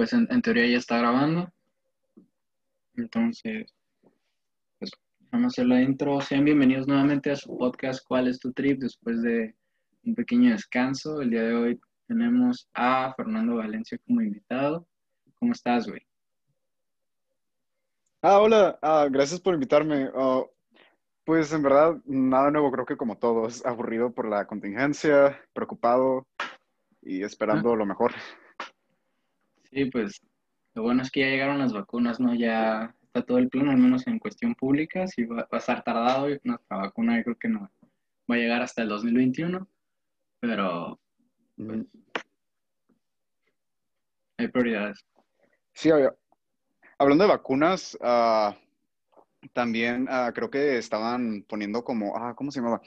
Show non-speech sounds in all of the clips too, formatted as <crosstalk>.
pues en, en teoría ya está grabando. Entonces, pues vamos a hacer la intro. Sean bienvenidos nuevamente a su podcast ¿Cuál es tu trip? Después de un pequeño descanso. El día de hoy tenemos a Fernando Valencia como invitado. ¿Cómo estás, güey? Ah, hola, ah, gracias por invitarme. Ah, pues en verdad, nada nuevo, creo que como todos, aburrido por la contingencia, preocupado y esperando lo mejor. Sí, pues lo bueno es que ya llegaron las vacunas, ¿no? Ya está todo el plan, al menos en cuestión pública. Sí va, a estar tardado nuestra vacuna yo creo que no va a llegar hasta el 2021, pero pues, hay prioridades. Sí, había- hablando de vacunas, ah, también ah, creo que estaban poniendo como, ah, ¿cómo se llamaba?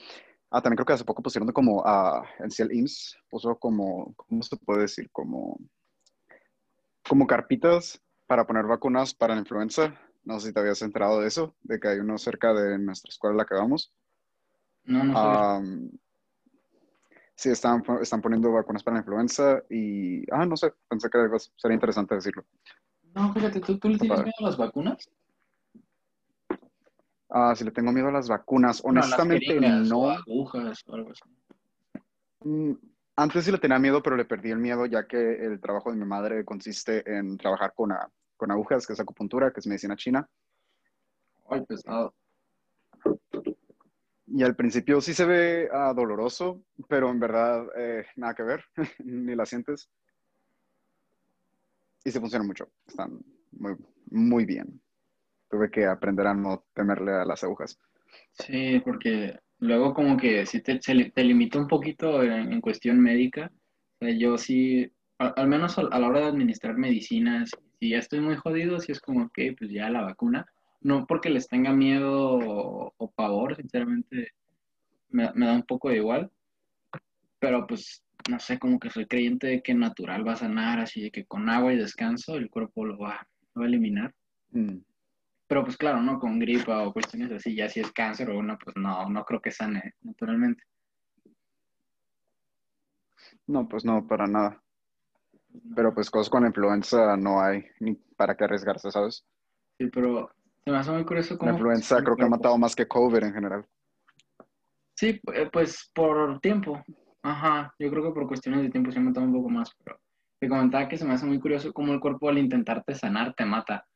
Ah, también creo que hace poco pusieron como, sí el IMSS puso como, ¿cómo se puede decir? Como, como carpitas para poner vacunas para la influenza. No sé si te habías enterado de eso, de que hay uno cerca de nuestra escuela en la que vamos. No, no sé. Am, sí, están, están poniendo vacunas para la influenza y, ah, no sé, pensé que algo- sería interesante decirlo. no, fíjate, ¿tú, tú le tienes miedo a las vacunas? Ah, si le tengo miedo a las vacunas, No, honestamente no. o agujas o algo así. Antes sí le tenía miedo, pero le perdí el miedo ya que el trabajo de mi madre consiste en trabajar con, a- con agujas, que es acupuntura, que es medicina china. Ay, pesado. Y al principio sí se ve ah, doloroso, pero en verdad eh, nada que ver, <laughs> ni la sientes. Y se funciona mucho, están muy, muy bien. Tuve que aprender a no temerle a las agujas. Sí, porque luego como que sí te, se te limita un poquito en, en cuestión médica. Yo sí, al menos a, la hora de administrar medicinas, si ya estoy muy jodido, sí es como que pues ya la vacuna. No porque les tenga miedo o, pavor, sinceramente me, da un poco de igual. Pero pues, no sé, como que soy creyente de que natural va a sanar, así de que con agua y descanso el cuerpo lo va, va a eliminar. Mm. Pero pues claro, ¿no? Con gripa o cuestiones así, ya si es cáncer o uno, pues no, no creo que sane naturalmente. No, pues no, para nada. Pero pues cosas con la influenza no hay ni para qué arriesgarse, ¿sabes? Sí, pero se me hace muy curioso La cómo... influenza funciona el creo que ha matado más que COVID en general. Sí, eh, pues por tiempo. Ajá, yo creo que por cuestiones de tiempo se ha matado un poco más, pero te comentaba que se me hace muy curioso cómo el cuerpo al intentarte sanar te mata.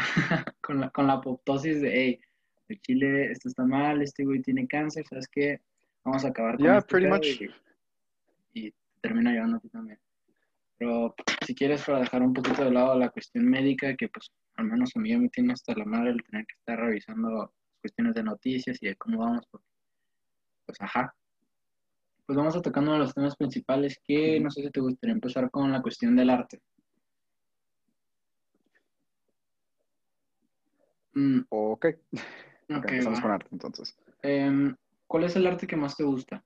<laughs> con la, con la apoptosis de, hey, el chile, esto está mal, este güey tiene cáncer, ¿sabes qué? Vamos a acabar con Yeah, este pretty much. y, y termina llevando a ti también. Pero si quieres, para dejar un poquito de lado la cuestión médica, que pues al menos a mí me tiene hasta la madre el tener que estar revisando cuestiones de noticias y de cómo vamos, porque, pues ajá. Pues vamos a tocar uno de los temas principales que no sé si te gustaría empezar con la cuestión del arte. Mm, Ok, <laughs> ok, ok, empezamos va. con arte entonces. Em, ¿cuál es el arte que más te gusta?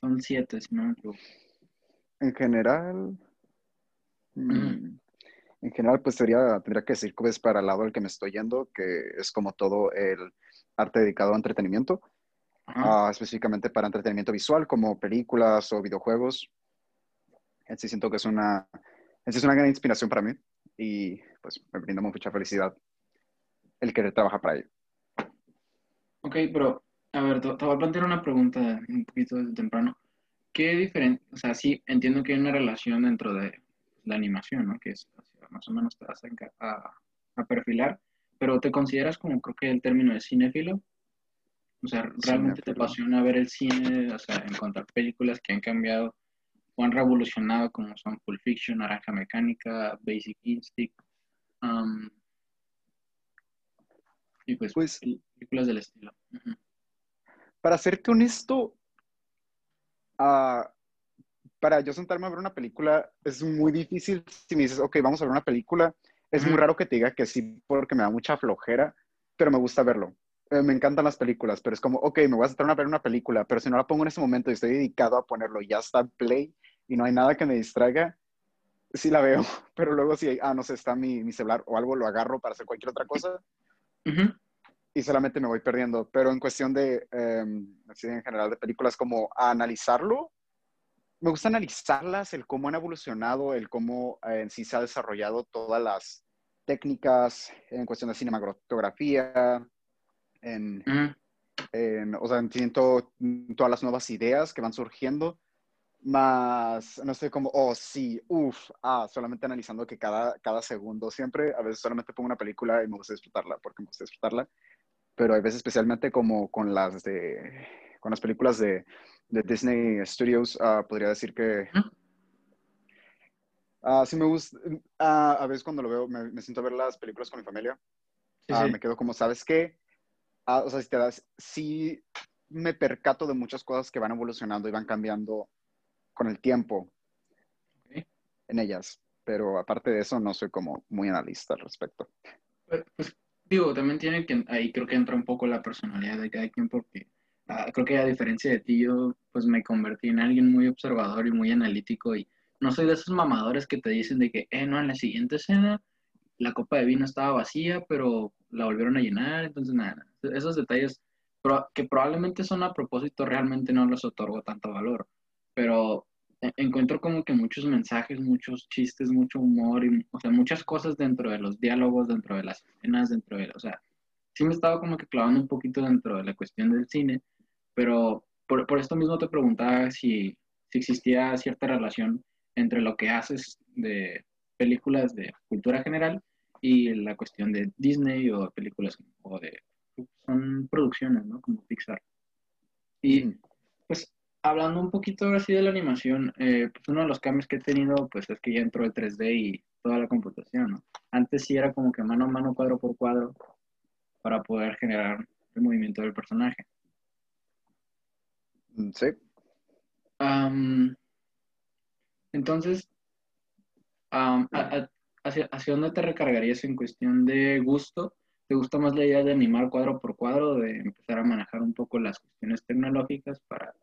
Son siete, si no me equivoco. En general, mm, en general, pues sería, tendría que decir que es para el lado al que me estoy yendo, que es como todo el arte dedicado a entretenimiento, ah, específicamente para entretenimiento visual, como películas o videojuegos. En sí siento que es una, sí es una gran inspiración para mí y pues me brinda mucha felicidad el querer trabajar para ello. Ok, pero a ver, te, te voy a plantear una pregunta un poquito desde temprano. ¿Qué diferente, o sea, sí, entiendo que hay una relación dentro de la animación, ¿no? Que es, más o menos te vas a, a, a perfilar, pero ¿te consideras como creo que el término de cinéfilo? O sea, ¿realmente te Cinéfilo. apasiona ver el cine, o sea, encontrar películas que han cambiado o han revolucionado como son Pulp Fiction, Naranja Mecánica, Basic Instinct, um, y pues Pues películas del estilo? Para serte honesto, ah, para yo sentarme a ver una película es muy difícil si me dices, ok, vamos a ver una película. Es muy raro que te diga que sí porque me da mucha flojera, pero me gusta verlo. Eh, me encantan las películas, pero es como, ok, me voy a sentar a ver una película, pero si no la pongo en ese momento y estoy dedicado a ponerlo, ya está en play y no hay nada que me distraiga, sí la veo. <laughs> Pero luego si, ah, no sé, está mi, mi celular o algo, lo agarro para hacer cualquier otra cosa Ujú. y solamente me voy perdiendo. Pero en cuestión de, eh, así en general, de películas, como a analizarlo, me gusta analizarlas, el cómo han evolucionado, el cómo eh, en sí se ha desarrollado todas las técnicas en cuestión de cinematografía, en, en o sea, siento todas las nuevas ideas que van surgiendo, más, no sé cómo, oh, sí, uff, ah, solamente analizando que cada, cada segundo, siempre, a veces solamente pongo una película y me gusta disfrutarla, porque me gusta disfrutarla, pero hay veces especialmente como con las de, con las películas de de Disney Studios, ah, podría decir que... Uh, sí me gusta, ah, a veces cuando lo veo, me, siento a ver las películas con mi familia, me quedo como, ¿sabes qué? o sea, si te das, sí me percato de muchas cosas que van evolucionando y van cambiando con el tiempo en ellas, pero aparte de eso no soy como muy analista al respecto. Pues, pues digo, también tiene que, ahí creo que entra un poco la personalidad de cada quien porque Ah, creo que a diferencia de ti, yo pues me convertí en alguien muy observador y muy analítico y no soy de esos mamadores que te dicen de que, eh, no, en la siguiente escena la copa de vino estaba vacía, pero la volvieron a llenar, entonces nada, esos detalles que probablemente son a propósito realmente no los otorgo tanto valor, pero encuentro como que muchos mensajes, muchos chistes, mucho humor, y, o sea, muchas cosas dentro de los diálogos, dentro de las escenas, dentro de, o sea, sí me estaba como que clavando un poquito dentro de la cuestión del cine, pero por, por esto mismo te preguntaba si, si existía cierta relación entre lo que haces de películas de cultura general y la cuestión de Disney o películas o de son producciones, ¿no? Como Pixar. Y pues hablando un poquito ahora sí de la animación, eh, pues uno de los cambios que he tenido pues es que ya entró el 3D y toda la computación, ¿no? Antes sí era como que mano a mano, cuadro por cuadro, para poder generar el movimiento del personaje. Mm, sí. entonces, hacia, dónde te recargarías en cuestión de gusto? ¿Te gusta más la idea de animar cuadro por cuadro, de empezar a manejar un poco las cuestiones tecnológicas para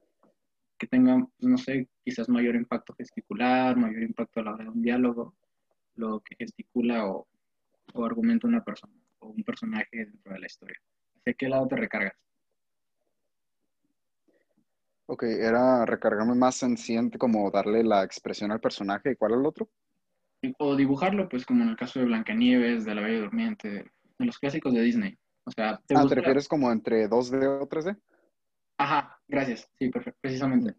que tengan, pues, no sé, quizás mayor impacto gesticular, mayor impacto a la hora de un diálogo, lo que gesticula o, o argumenta una persona o un personaje dentro de la historia? ¿Hacia qué lado te recargas? Ok, era recargarme más senciente, como darle la expresión al personaje. ¿Y cuál es el otro? O dibujarlo, pues como en el caso de Blancanieves, de La Bella Durmiente, de los clásicos de Disney. O sea, ¿te, ah, ¿te refieres como entre 2D o 3D? Ajá, gracias. Sí, perfecto, precisamente.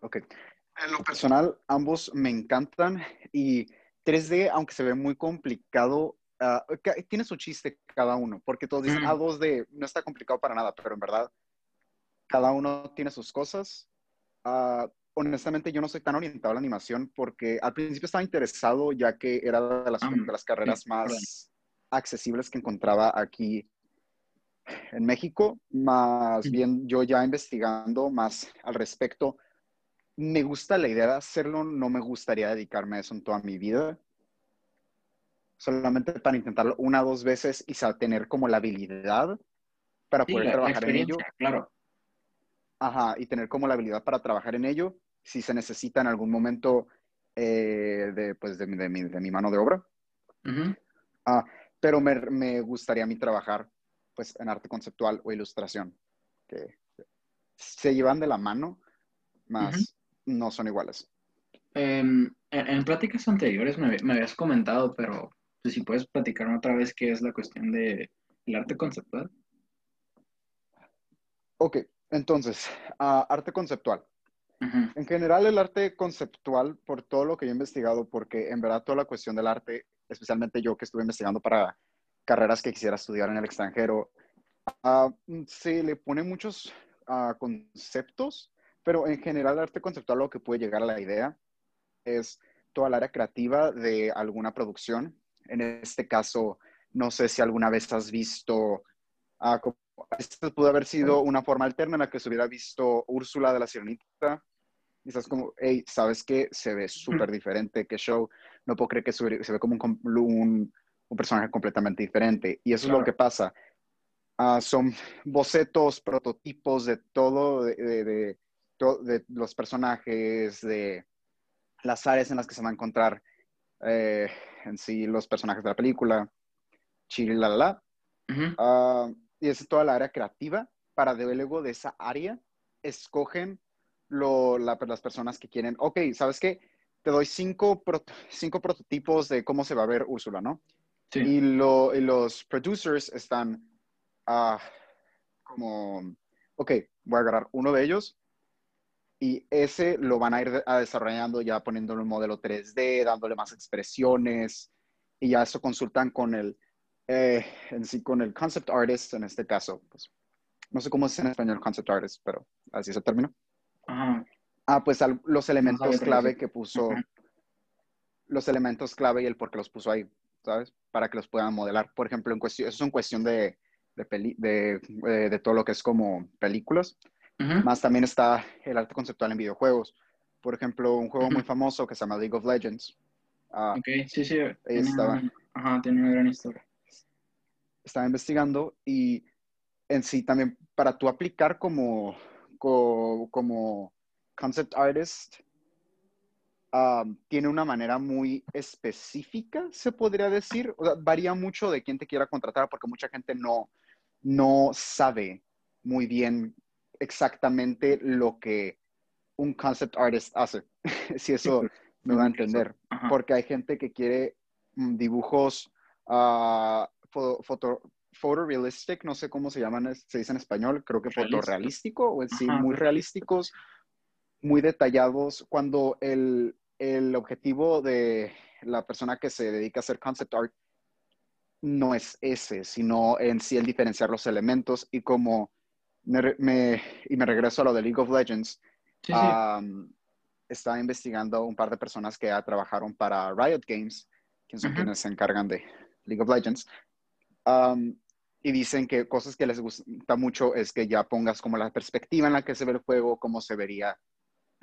Ok. En lo personal, ambos me encantan y 3D, aunque se ve muy complicado, ah, tiene su chiste cada uno, porque todos dicen, ah, 2D no está complicado para nada, pero en verdad cada uno tiene sus cosas. Ah, honestamente, yo no soy tan orientado a la animación porque al principio estaba interesado ya que era de las, de las carreras más accesibles que encontraba aquí en México, más bien yo ya investigando más al respecto, me gusta la idea de hacerlo, no me gustaría dedicarme a eso en toda mi vida. Solamente para intentarlo una o dos veces y tener como la habilidad para poder trabajar en ello. Claro. Ajá, y tener como la habilidad para trabajar en ello si se necesita en algún momento eh, de, pues de, de, mi, de, mi, mano de obra. ah, pero me, me, gustaría a mí trabajar pues en arte conceptual o ilustración, que se llevan de la mano, más no son iguales. Em, en, en, pláticas anteriores me, me, habías comentado, pero pues, si puedes platicarme otra vez qué es la cuestión del de arte conceptual. Ok, entonces, arte conceptual. En general, el arte conceptual, por todo lo que yo he investigado, porque en verdad toda la cuestión del arte, especialmente yo que estuve investigando para carreras que quisiera estudiar en el extranjero, uh, se le pone muchos uh, conceptos, pero en general el arte conceptual lo que puede llegar a la idea es toda el área creativa de alguna producción. En este caso, no sé si alguna vez has visto uh, esto pudo haber sido una forma alterna en la que se hubiera visto Úrsula de la Sirenita. Y estás como, hey, ¿sabes qué? Se ve súper diferente, qué show. No puedo creer que se, ve como un, un, personaje completamente diferente. Y eso es lo que pasa. Ah, son bocetos, prototipos de todo, de, de, de, los personajes, de las áreas en las que se van a encontrar eh, en sí los personajes de la película. Chile, la, la y es toda la área creativa, para de luego de esa área escogen lo, la- las personas que quieren, ok, ¿sabes qué? Te doy cinco, pro- cinco prototipos de cómo se va a ver Úrsula, ¿no? Sí. Y, lo, y los producers están ah, como, ok, voy a agarrar uno de ellos y ese lo van a ir a desarrollando ya poniéndole un modelo 3D, dándole más expresiones y ya eso consultan con el, eh, en sí, con el concept artist en este caso. Pues, no sé cómo es en español concept artist, pero así es el término. Ajá. Ah, pues al- los elementos clave que puso, Ajá. los elementos clave y el por qué los puso ahí, ¿sabes? Para que los puedan modelar. Por ejemplo, en cuestión, eso es en cuestión de, de, peli- de, eh, de todo lo que es como películas. Ujú. Más también está el arte conceptual en videojuegos. Por ejemplo, un juego muy Ujú. famoso que se llama League of Legends. Ah, Ok, sí, sí. Estaba. una- Ajá, tiene una gran historia. estaba investigando y en sí también para tú aplicar como, co- como, concept artist, um, tiene una manera muy específica, se podría decir. O sea, varía mucho de quién te quiera contratar porque mucha gente no, no sabe muy bien exactamente lo que un concept artist hace. <laughs> si eso me va a entender. Porque hay gente que quiere mm, dibujos fo- foto, photorealistic, no sé cómo se llaman, se dice en español, creo que Realístico. fotorrealístico, o en sí, Ajá, muy realístico. realísticos, muy detallados, cuando el, el objetivo de la persona que se dedica a hacer concept art no es ese, sino en sí el diferenciar los elementos y como me, y me regreso a lo de League of Legends, Sí, estaba investigando un par de personas que ya trabajaron para Riot Games, quienes son Ujú. quienes se encargan de League of Legends. Y dicen que cosas que les gusta mucho es que ya pongas como la perspectiva en la que se ve el juego, cómo se vería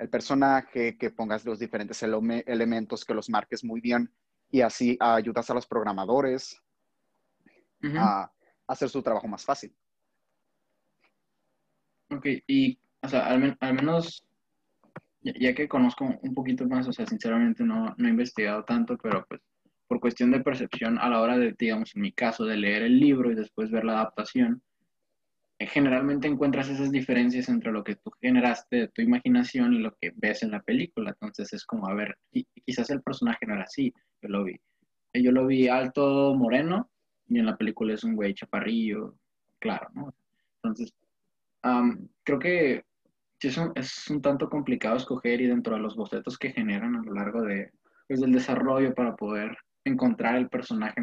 el personaje, que pongas los diferentes elementos, que los marques muy bien y así ayudas a los programadores a hacer su trabajo más fácil. Ok, y, o sea, al, men- al menos, ya, ya que conozco un poquito más, o sea, sinceramente no, no he investigado tanto, pero pues por cuestión de percepción a la hora de, digamos, en mi caso, de leer el libro y después ver la adaptación, generalmente encuentras esas diferencias entre lo que tú generaste de tu imaginación y lo que ves en la película. Entonces es como, a ver, qui- quizás el personaje no era así, yo lo vi. Yo lo vi alto, moreno, y en la película es un güey chaparrillo, claro, ¿no? Entonces, Am, creo que es un, es un tanto complicado escoger y dentro de los bocetos que generan a lo largo de, pues, del desarrollo para poder encontrar el personaje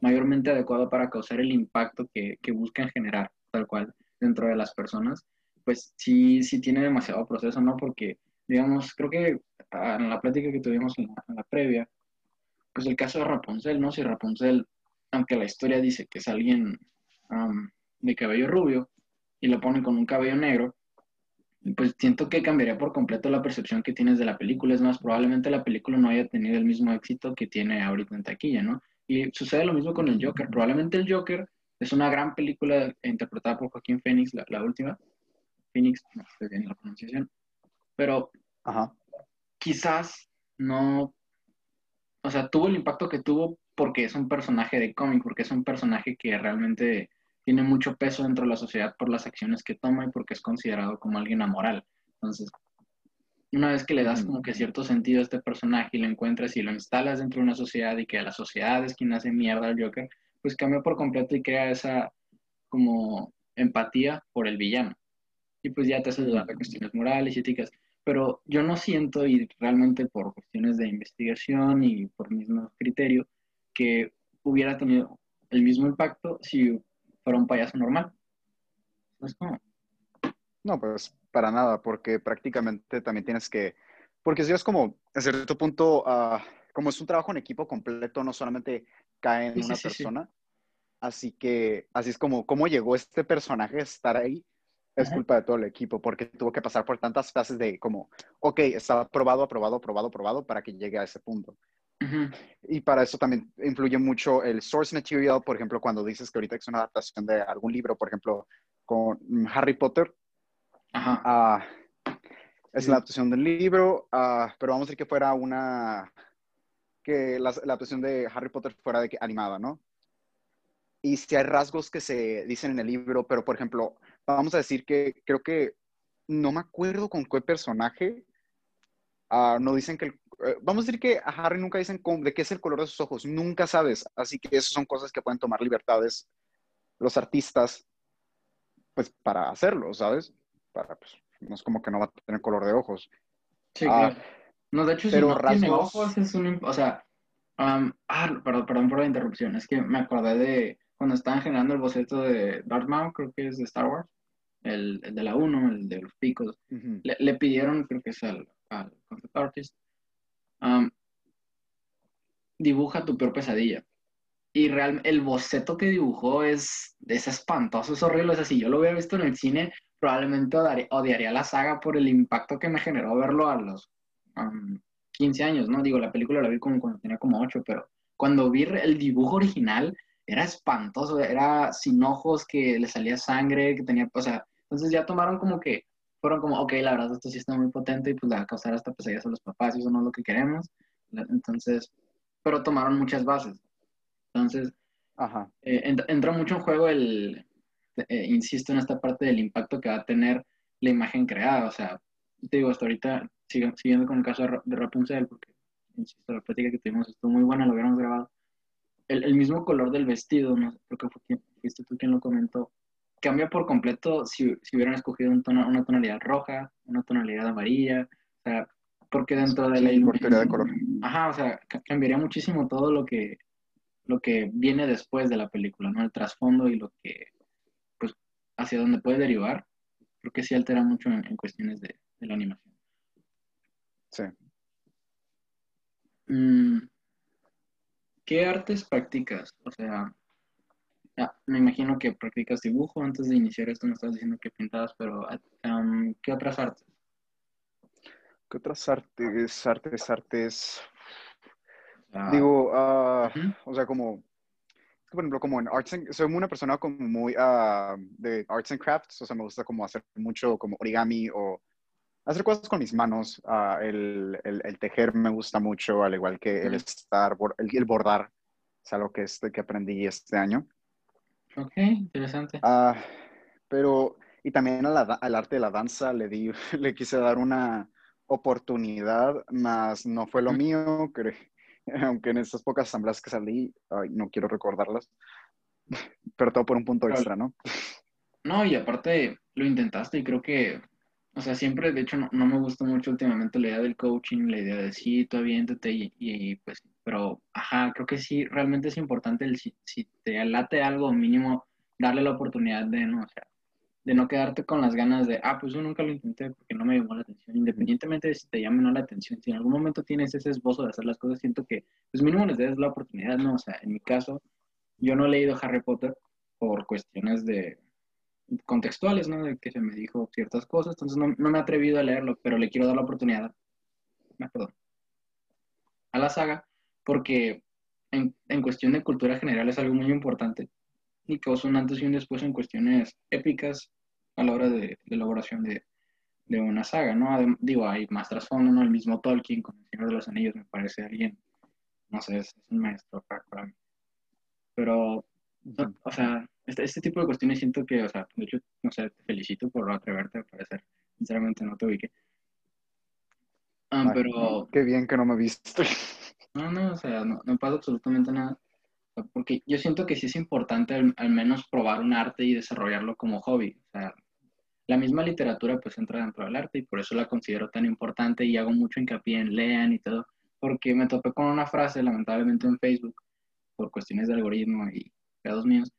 mayormente adecuado para causar el impacto que, que buscan generar, tal cual, dentro de las personas, pues sí, sí tiene demasiado proceso, ¿no? Porque, digamos, creo que ah, en la plática que tuvimos en la, en la previa, pues el caso de Rapunzel, ¿no? Si Rapunzel, aunque la historia dice que es alguien am, de cabello rubio, y lo ponen con un cabello negro, pues siento que cambiaría por completo la percepción que tienes de la película. Es más, probablemente la película no haya tenido el mismo éxito que tiene ahorita en taquilla, ¿no? Y sucede lo mismo con el Joker. Probablemente el Joker es una gran película interpretada por Joaquín Phoenix, la, la última. Phoenix, no estoy bien la pronunciación. Pero Ajá. quizás no, o sea, tuvo el impacto que tuvo porque es un personaje de cómic, porque es un personaje que realmente tiene mucho peso dentro de la sociedad por las acciones que toma y porque es considerado como alguien amoral. Entonces, una vez que le das como que cierto sentido a este personaje y lo encuentras y lo instalas dentro de una sociedad y que la sociedad es quien hace mierda al Joker, pues cambia por completo y crea esa como empatía por el villano. Y pues ya te hace dudar de cuestiones morales y éticas. Pero yo no siento, y realmente por cuestiones de investigación y por mismo criterio, que hubiera tenido el mismo impacto si fuera un payaso normal. Es como, No, pues para nada, porque prácticamente también tienes que, porque si es como, a cierto punto, ah, como es un trabajo en equipo completo, no solamente cae en Sí, sí, una sí, sí. persona, así que, así es como, cómo llegó este personaje a estar ahí, es Ajá. culpa de todo el equipo, porque tuvo que pasar por tantas fases de como, ok, estaba aprobado, aprobado, aprobado, aprobado, para que llegue a ese punto. Y para eso también influye mucho el source material, por ejemplo, cuando dices que ahorita es una adaptación de algún libro, por ejemplo, con mm, Harry Potter, ajá, ah, es Sí. la adaptación del libro, ah, pero vamos a decir que fuera una, que la, la adaptación de Harry Potter fuera de que, animada, ¿no? Y si hay rasgos que se dicen en el libro, pero por ejemplo, vamos a decir que creo que no me acuerdo con qué personaje, ah, no dicen que, eh, vamos a decir que a Harry nunca dicen de qué es el color de sus ojos, nunca sabes, así que esas son cosas que pueden tomar libertades los artistas, pues para hacerlo, ¿sabes? Para, pues, no es como que no va a tener color de ojos. Sí, ah, No, de hecho, si no tiene ojos es un... O sea, ah, perdón, perdón por la interrupción, es que me acordé de cuando estaban generando el boceto de Darth Maul, creo que es de Star Wars, el, de la 1, el de los picos, le, pidieron, creo que es al, concept artist, dibuja tu peor pesadilla. Y real, el boceto que dibujó es, es espantoso, es horrible. O sea, si yo lo hubiera visto en el cine, probablemente odiaría, la saga por el impacto que me generó verlo a los 15 años, ¿no? Digo, la película la vi como cuando tenía como 8, pero cuando vi el dibujo original, era espantoso, era sin ojos, que le salía sangre, que tenía, o sea, entonces ya tomaron como que, fueron como, ok, la verdad esto sí está muy potente y pues le va a causar hasta pesadillas a los papás y eso no es lo que queremos. Entonces, pero tomaron muchas bases. Entonces, Ajá. Eh, entra, mucho en juego el, eh, insisto en esta parte del impacto que va a tener la imagen creada. O sea, te digo, hasta ahorita, siguiendo con el caso de Rapunzel, porque, insisto, la práctica que tuvimos estuvo muy buena, lo hubiéramos grabado el, mismo color del vestido, no creo que fue fuiste tú quien lo comentó, cambia por completo si, si hubieran escogido un tono, una tonalidad roja, una tonalidad amarilla, o sea, porque dentro de la iluminación... de color. Ajá, o sea, cambiaría muchísimo todo lo que, lo que viene después de la película, ¿no? El trasfondo y lo que, pues, hacia dónde puede derivar, creo que sí altera mucho en, cuestiones de, de, la animación. Sí. Mm, ¿Qué artes practicas? O sea, me imagino que practicas dibujo. Antes de iniciar esto me estabas diciendo que pintabas, pero ¿qué otras artes? ¿Qué otras artes? Artes, artes. Digo, ah, o sea, como, por ejemplo, como en arts, soy una persona como muy ah, de arts and crafts, o sea, me gusta como hacer mucho como origami o hacer cosas con mis manos. Ah, el, el, tejer me gusta mucho, al igual que el estar, el, el, bordar. Es algo que, este, que aprendí este año. Ok, interesante. Ah, pero, y también al arte de la danza le, di, <laughs> le quise dar una oportunidad, más no fue lo mío, <laughs> aunque en esas pocas asambleas que salí, no quiero recordarlas, <laughs> pero todo por un punto extra, ¿no? No, y aparte lo intentaste y creo que o sea, siempre, de hecho, no, me gusta mucho últimamente la idea del coaching, la idea de sí, tú aviéntate y, y, pues, pero, ajá, creo que sí, realmente es importante el, si, si te late algo, mínimo, darle la oportunidad de, ¿no? O sea, de no quedarte con las ganas de, ah, pues yo nunca lo intenté porque no me llamó la atención, independientemente de si te llame o no la atención, si en algún momento tienes ese esbozo de hacer las cosas, siento que, pues mínimo les des la oportunidad, ¿no? O sea, en mi caso, yo no he leído Harry Potter por cuestiones de, contextuales, ¿no? De que se me dijo ciertas cosas, entonces no, me he atrevido a leerlo, pero le quiero dar la oportunidad, me perdón, a la saga, porque en, en, cuestión de cultura general es algo muy importante y causa un antes y un después en cuestiones épicas a la hora de, elaboración de, de, una saga, ¿no? digo, hay más trasfondo, ¿no? El mismo Tolkien con El Señor de los Anillos me parece alguien, no sé, es, un maestro para mí. Pero, o sea, este, este, tipo de cuestiones siento que, o sea, de hecho, no sé, te felicito por atreverte a aparecer. Sinceramente no te ubiqué. Ah, pero... Qué bien que no me viste. No, no, o sea, no, no pasa absolutamente nada. Porque yo siento que sí es importante al, menos probar un arte y desarrollarlo como hobby. O sea, la misma literatura pues entra dentro del arte y por eso la considero tan importante y hago mucho hincapié en lean y todo. Porque me topé con una frase, lamentablemente, en Facebook, por cuestiones de algoritmo y pedos míos,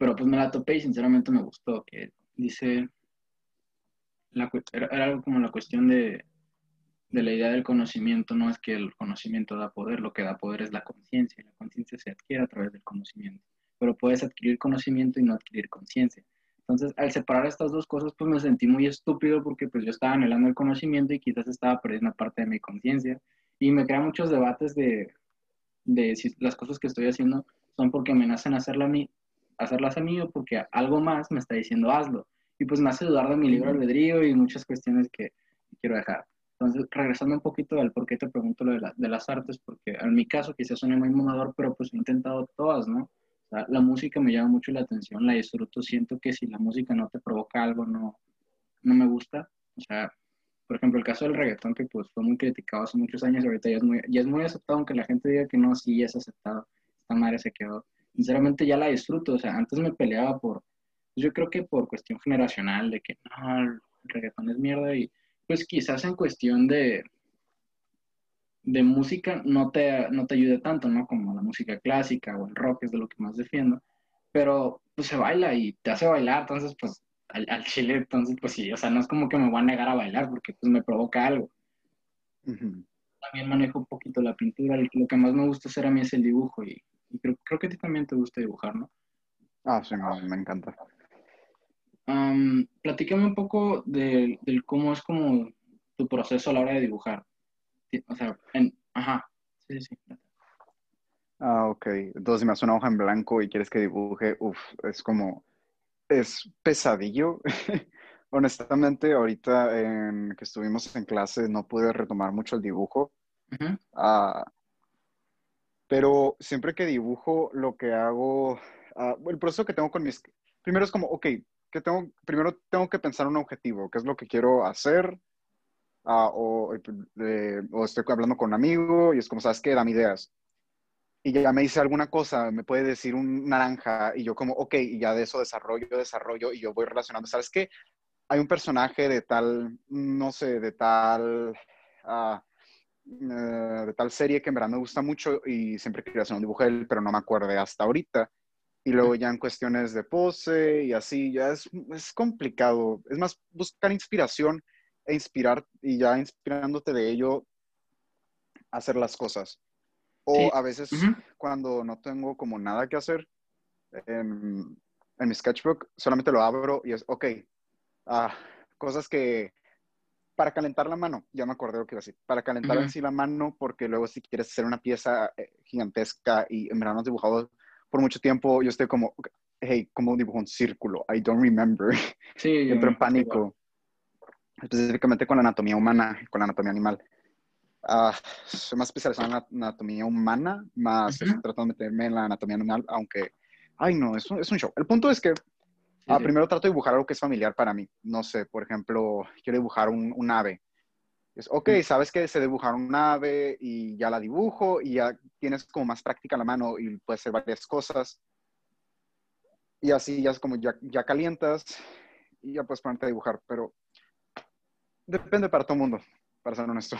pero pues me la topé y sinceramente me gustó, que dice, la, era, algo como la cuestión de, de la idea del conocimiento, no es que el conocimiento da poder, lo que da poder es la conciencia, y la conciencia se adquiere a través del conocimiento, pero puedes adquirir conocimiento y no adquirir conciencia. Entonces, al separar estas dos cosas, pues me sentí muy estúpido porque pues yo estaba anhelando el conocimiento y quizás estaba perdiendo parte de mi conciencia y me crea muchos debates de, de si las cosas que estoy haciendo son porque me nacen hacerla a mí hacerlas a mí porque algo más me está diciendo hazlo. Y pues me hace dudar de mi libro albedrío y muchas cuestiones que quiero dejar. Entonces, regresando un poquito al por qué te pregunto lo de, las artes, porque en mi caso quizás suene muy mamador, pero pues he intentado todas, ¿no? O sea, la música me llama mucho la atención, la disfruto, siento que si la música no te provoca algo, no, no me gusta. O sea, por ejemplo, el caso del reggaetón, que pues fue muy criticado hace muchos años, ahorita ya es muy, ya es muy aceptado, aunque la gente diga que no, sí, es aceptado. Esta madre se quedó. Sinceramente ya la disfruto, o sea, antes me peleaba por, yo creo que por cuestión generacional, de que no, el reggaetón es mierda, y pues quizás en cuestión de, de música no te, no te ayude tanto, ¿no? Como la música clásica o el rock, es de lo que más defiendo. Pero pues se baila y te hace bailar, entonces pues al, chile, entonces pues sí, o sea, no es como que me voy a negar a bailar porque pues me provoca algo. También manejo un poquito la pintura, lo que más me gusta hacer a mí es el dibujo y, creo, creo, que a ti también te gusta dibujar, ¿no? Ah, sí, me, encanta. Um, platícame un poco del cómo es como tu proceso a la hora de dibujar. O sea, en, ajá, sí, sí. Ah, ok. Entonces, si me hace una hoja en blanco y quieres que dibuje, uff, es como, es pesadillo. <laughs> Honestamente, ahorita en que estuvimos en clase no pude retomar mucho el dibujo. Ah, pero siempre que dibujo, lo que hago, ah, el proceso que tengo con mis, primero es como, ok, que tengo, primero tengo que pensar un objetivo, qué es lo que quiero hacer, o, eh, o, estoy hablando con un amigo y es como, ¿sabes qué? Dame ideas. Y ya me dice alguna cosa, me puede decir un naranja y yo como, ok, y ya de eso desarrollo, desarrollo y yo voy relacionando, ¿sabes qué? Hay un personaje de tal, no sé, de tal, uh, de tal serie que en verdad me gusta mucho y siempre quería hacer un dibujo de él, pero no me acuerdo hasta ahorita. Y luego ya en cuestiones de pose y así, ya es, es complicado. Es más buscar inspiración e inspirar y ya inspirándote de ello, hacer las cosas. O a veces cuando no tengo como nada que hacer en, en, mi sketchbook, solamente lo abro y es, ok, ah, cosas que para calentar la mano, ya me acordé lo que iba a decir, para calentar en sí la mano, porque luego si quieres hacer una pieza eh, gigantesca y en verdad no dibujado por mucho tiempo, yo estoy como, hey, ¿cómo dibujo un círculo? I don't remember. Sí, <laughs> Entro en pánico específicamente con la anatomía humana, con la anatomía animal. Uh, soy más especializado en la anatomía humana, más trato de meterme en la anatomía animal, aunque, ay no, es un, es un show. El punto es que ah, primero trato de dibujar algo que es familiar para mí. No sé, por ejemplo, quiero dibujar un, un ave. Es, ok, sabes que se dibujar un ave y ya la dibujo y ya tienes como más práctica en la mano y puedes hacer varias cosas. Y así ya es como ya, ya calientas y ya puedes ponerte a dibujar. Pero depende para todo mundo, para ser honesto.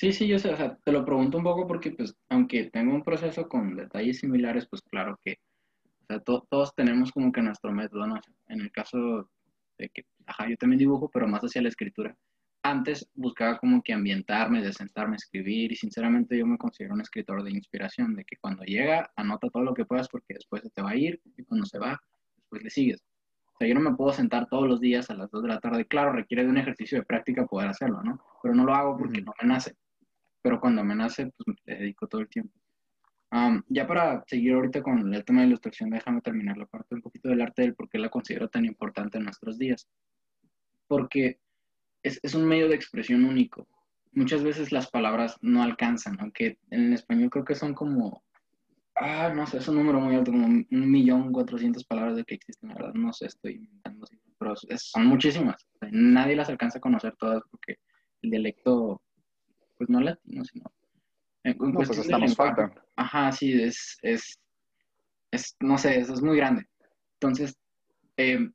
Sí, sí, yo sé, o sea, te lo pregunto un poco porque, pues, aunque tengo un proceso con detalles similares, pues claro que, o sea, todos tenemos como que nuestro método, ¿no? En el caso de que, ajá, yo también dibujo, pero más hacia la escritura. Antes buscaba como que ambientarme, de sentarme a escribir y sinceramente yo me considero un escritor de inspiración, de que cuando llega, anota todo lo que puedas porque después se te va a ir y cuando se va, después le sigues sea, yo no me puedo sentar todos los días a las 2 de la tarde. Claro, requiere de un ejercicio de práctica poder hacerlo, ¿no? Pero no lo hago porque no me nace. Pero cuando me nace, pues me dedico todo el tiempo. Ya para seguir ahorita con el tema de ilustración, déjame terminar la parte un poquito del arte del por qué la considero tan importante en nuestros días. Porque es, es un medio de expresión único. Muchas veces las palabras no alcanzan, aunque en español creo que son como Ah, no sé, es un número muy alto, como un millón cuatrocientas palabras de que existen, la verdad, no sé, estoy inventando, pero son muchísimas. nadie las alcanza a conocer todas porque el dialecto, pues no latino, sino... En, no, pues estamos falta. Ajá, sí, es, es, es, no sé, eso es muy grande. Entonces, em,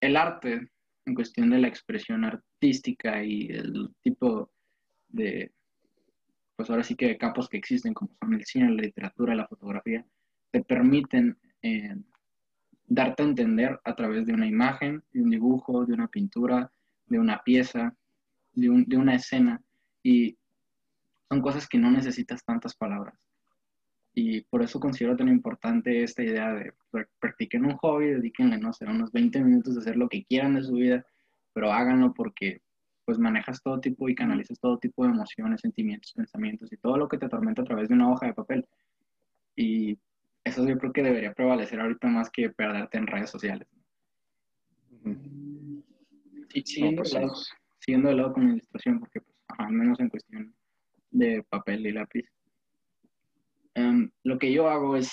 el arte, en cuestión de la expresión artística y el tipo de, pues ahora sí que campos que existen, como son el cine, la literatura, la fotografía, te permiten eh, darte a entender a través de una imagen, de un dibujo, de una pintura, de una pieza, de, una escena. Y son cosas que no necesitas tantas palabras. Y por eso considero tan importante esta idea de practiquen un hobby, dedíquenle, no sé, unos 20 minutos de hacer lo que quieran de su vida, pero háganlo porque pues manejas todo tipo y canalizas todo tipo de emociones, sentimientos, pensamientos y todo lo que te atormenta a través de una hoja de papel. Y eso yo creo que debería prevalecer ahorita más que perderte en redes sociales. Y siguiendo, pues de lado, con la ilustración, porque pues, al menos en cuestión de papel y lápiz, em, lo que yo hago es,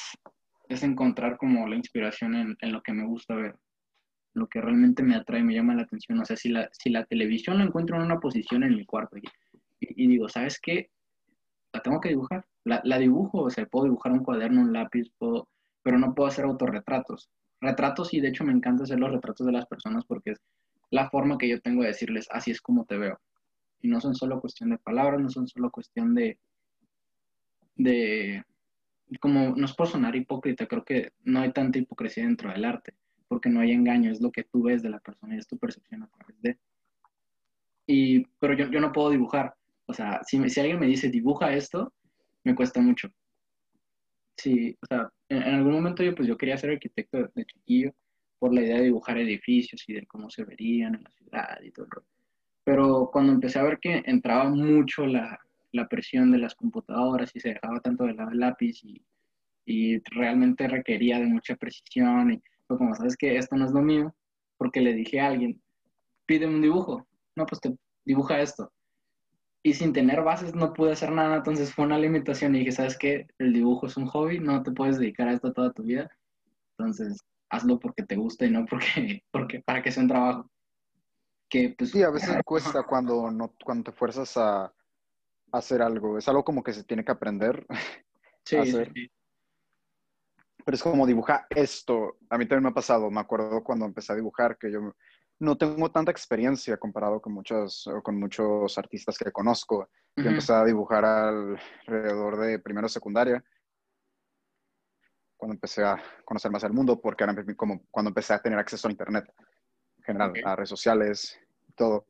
es encontrar como la inspiración en, en, lo que me gusta ver. lo que realmente me atrae, me llama la atención. O sea, si la, si la televisión la encuentro en una posición en mi cuarto y, y digo, ¿sabes qué? La tengo que dibujar. La, la, dibujo, o sea, puedo dibujar un cuaderno, un lápiz, puedo, pero no puedo hacer autorretratos. Retratos y de hecho me encanta hacer los retratos de las personas porque es la forma que yo tengo de decirles, así es como te veo. Y no son solo cuestión de palabras, no son solo cuestión de, de, como, no es por sonar hipócrita, creo que no hay tanta hipocresía dentro del arte, porque no hay engaño, es lo que tú ves de la persona y es tu percepción a través de. Y, pero yo, yo no puedo dibujar. O sea, si, si alguien me dice dibuja esto, me cuesta mucho. Sí, o sea, en, algún momento yo pues yo quería ser arquitecto de, chiquillo por la idea de dibujar edificios y de cómo se verían en la ciudad y todo el rollo. Pero cuando empecé a ver que entraba mucho la, la presión de las computadoras y se dejaba tanto de lado el lápiz y, y realmente requería de mucha precisión y fue como, ¿sabes que Esto no es lo mío, porque le dije a alguien, pide un dibujo, no, pues te dibuja esto. Y sin tener bases no pude hacer nada, entonces fue una limitación y dije, ¿sabes qué? El dibujo es un hobby, no te puedes dedicar a esto toda tu vida, entonces hazlo porque te gusta y no porque, <laughs> porque para que sea un trabajo. Que, pues, sí, a veces cuesta cuando, no, cuando te fuerzas a, hacer algo. Es algo como que se tiene que aprender <laughs> sí, a hacer. Sí. Pero es como dibujar esto. A mí también me ha pasado. Me acuerdo cuando empecé a dibujar que yo no tengo tanta experiencia comparado con muchos, con muchos artistas que conozco. Yo empecé a dibujar alrededor de primero secundaria, cuando empecé a conocer más el mundo, porque era como cuando empecé a tener acceso a Internet, en general, a redes sociales todo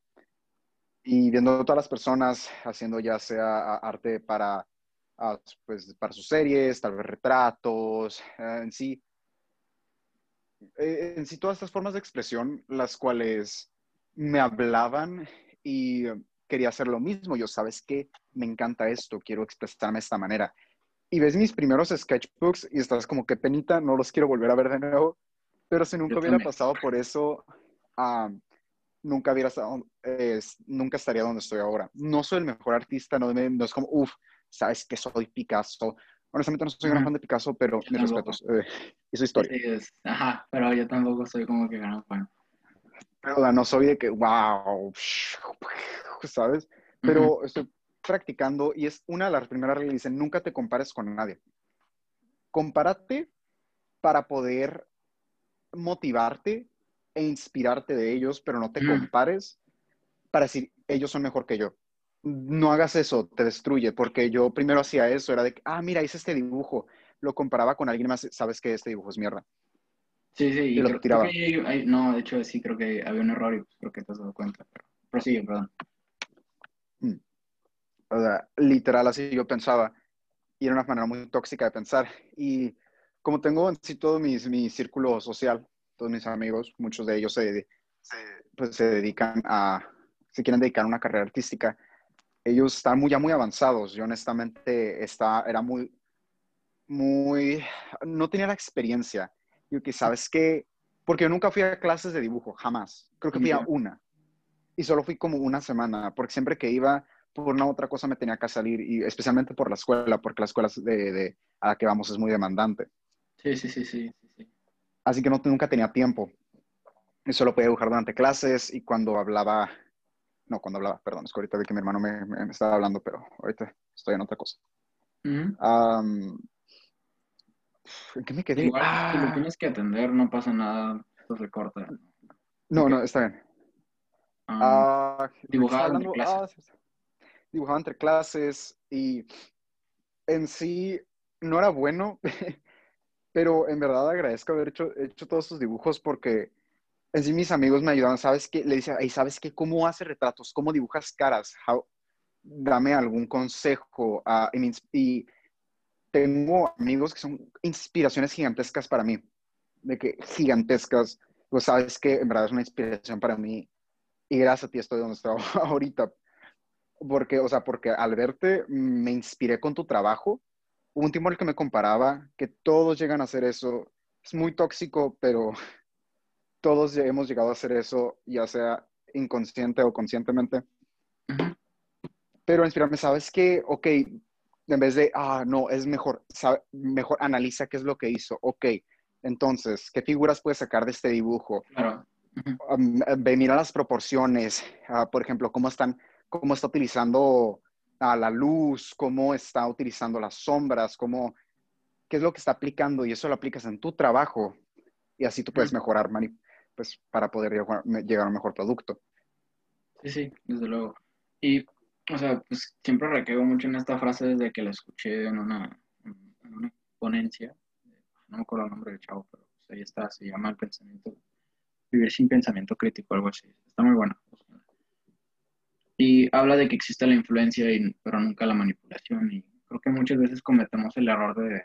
y viendo todas las personas haciendo ya sea arte para, pues, para sus series, tal vez retratos, eh, en sí, eh, en sí todas estas formas de expresión, las cuales me hablaban y quería hacer lo mismo. Yo, ¿sabes qué? Me encanta esto, quiero expresarme de esta manera. Y ves mis primeros sketchbooks y estás como que penita, no los quiero volver a ver de nuevo. Pero si nunca hubiera pasado por eso, nunca hubiera nunca estaría donde estoy ahora. No soy el mejor artista, no, no es como, uff, sabes que soy Picasso. Honestamente no soy gran fan de Picasso, pero mis respetos. Eh, y su historia. ajá, pero yo tampoco soy como que gran fan. Pero no soy de que, wow, ¿sabes? Pero estoy practicando y es una de las primeras reglas dicen, nunca te compares con nadie. Compárate para poder motivarte e inspirarte de ellos, pero no te mm. compares para decir, ellos son mejor que yo. No hagas eso, te destruye, porque yo primero hacía eso, era de, ah, mira, hice este dibujo, lo comparaba con alguien más, sabes que este dibujo es mierda. Sí, sí, y, lo tiraba. no, de hecho sí creo que había un error y pues creo que te has dado cuenta, pero prosigue, perdón. Mm. O sea, literal, así yo pensaba, y era una manera muy tóxica de pensar, y como tengo en sí todo mi, mi círculo social, todos mis amigos, muchos de ellos se, pues, se dedican a, se quieren dedicar a una carrera artística. Ellos están muy, ya muy avanzados. Yo honestamente está, era muy, muy, no tenía la experiencia. Yo que, ¿sabes qué? Porque yo nunca fui a clases de dibujo, jamás. Creo que fui a una. Y solo fui como una semana, porque siempre que iba por una otra cosa me tenía que salir, y especialmente por la escuela, porque la escuela de, de, a la que vamos es muy demandante. Sí, sí, sí, sí. Así que no, nunca tenía tiempo. Y solo podía dibujar durante clases y cuando hablaba, no, cuando hablaba, perdón, es que ahorita vi que mi hermano me, estaba hablando, pero ahorita estoy en otra cosa. ¿En qué me quedé? Igual, si lo ah. tienes que atender, no pasa nada, esto se corta. No, no, está bien. Uh, dibujaba entre clases. dibujaba entre clases y en sí no era bueno, <laughs> pero en verdad agradezco haber hecho, hecho todos estos dibujos porque en sí mis amigos me ayudaban, ¿sabes qué? Le dice, ¿sabes qué? ¿Cómo haces retratos? ¿Cómo dibujas caras? dame algún consejo. Uh, y, tengo amigos que son inspiraciones gigantescas para mí, de que gigantescas. Pues sabes que en verdad es una inspiración para mí y gracias a ti estoy donde estoy <laughs> ahorita. Porque, o sea, porque al verte me inspiré con tu trabajo hubo un tiempo en el que me comparaba, que todos llegan a hacer eso. Es muy tóxico, pero <laughs> todos hemos llegado a hacer eso, ya sea inconsciente o conscientemente. Pero inspirarme, ¿sabes qué? Ok, en vez de, ah, no, es mejor, mejor analiza qué es lo que hizo. Ok, entonces, ¿qué figuras puedes sacar de este dibujo? um, venir a las proporciones, uh, por ejemplo, cómo están, cómo está utilizando uh, la luz, cómo está utilizando las sombras, cómo, qué es lo que está aplicando y eso lo aplicas en tu trabajo y así tú puedes mejorar, pues, para poder llegar a un mejor producto. Sí, sí, desde luego. Y, o sea, pues siempre requego mucho en esta frase desde que la escuché en una, en una ponencia, no me acuerdo el nombre del chavo, pero pues, ahí está, se llama el pensamiento, vivir sin pensamiento crítico, algo así. Está muy bueno. Y habla de que existe la influencia, pero nunca la manipulación. Y creo que muchas veces cometemos el error de,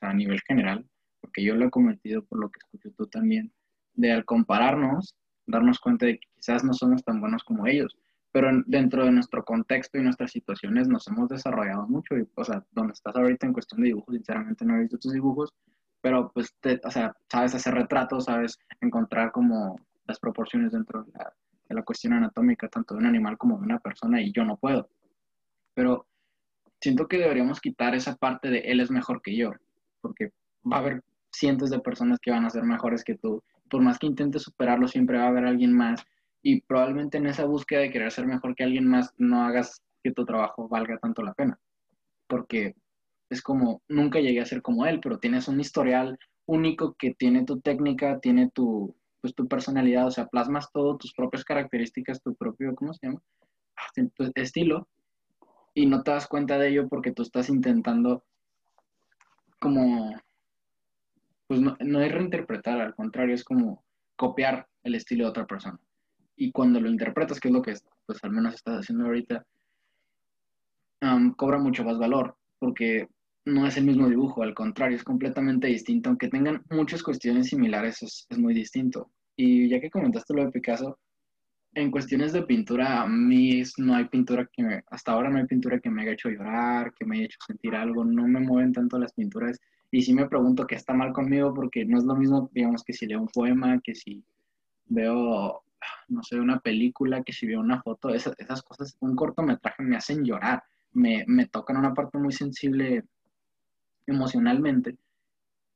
a nivel general, porque yo lo he cometido por lo que escucho tú también, de al compararnos, darnos cuenta de que quizás no somos tan buenos como ellos, pero dentro de nuestro contexto y nuestras situaciones nos hemos desarrollado mucho. Y, o sea, donde estás ahorita en cuestión de dibujos, sinceramente no he visto tus dibujos, pero pues, o sea, sabes hacer retratos, sabes encontrar como las proporciones dentro de la, de la cuestión anatómica, tanto de un animal como de una persona, y yo no puedo. Pero siento que deberíamos quitar esa parte de él es mejor que yo, porque va a haber cientos de personas que van a ser mejores que tú por más que intentes superarlo, siempre va a haber alguien más. Y probablemente en esa búsqueda de querer ser mejor que alguien más, no hagas que tu trabajo valga tanto la pena. Porque es como, nunca llegué a ser como él, pero tienes un historial único que tiene tu técnica, tiene tu, pues, tu personalidad, o sea, plasmas todo, tus propias características, tu propio, ¿cómo se llama? Tu estilo. Y no te das cuenta de ello porque tú estás intentando como pues no, no es reinterpretar, al contrario, es como copiar el estilo de otra persona. Y cuando lo interpretas, que es lo que pues al menos estás haciendo ahorita, cobra mucho más valor, porque no es el mismo dibujo, al contrario, es completamente distinto, aunque tengan muchas cuestiones similares, es, es muy distinto. Y ya que comentaste lo de Picasso, en cuestiones de pintura, a mí no hay pintura que me, hasta ahora no hay pintura que me haya hecho llorar, que me haya hecho sentir algo, no me mueven tanto las pinturas y sí me pregunto qué está mal conmigo porque no es lo mismo, digamos, que si leo un poema, que si veo, no sé, una película, que si veo una foto, esas, cosas, un cortometraje me hacen llorar, me, me tocan una parte muy sensible emocionalmente,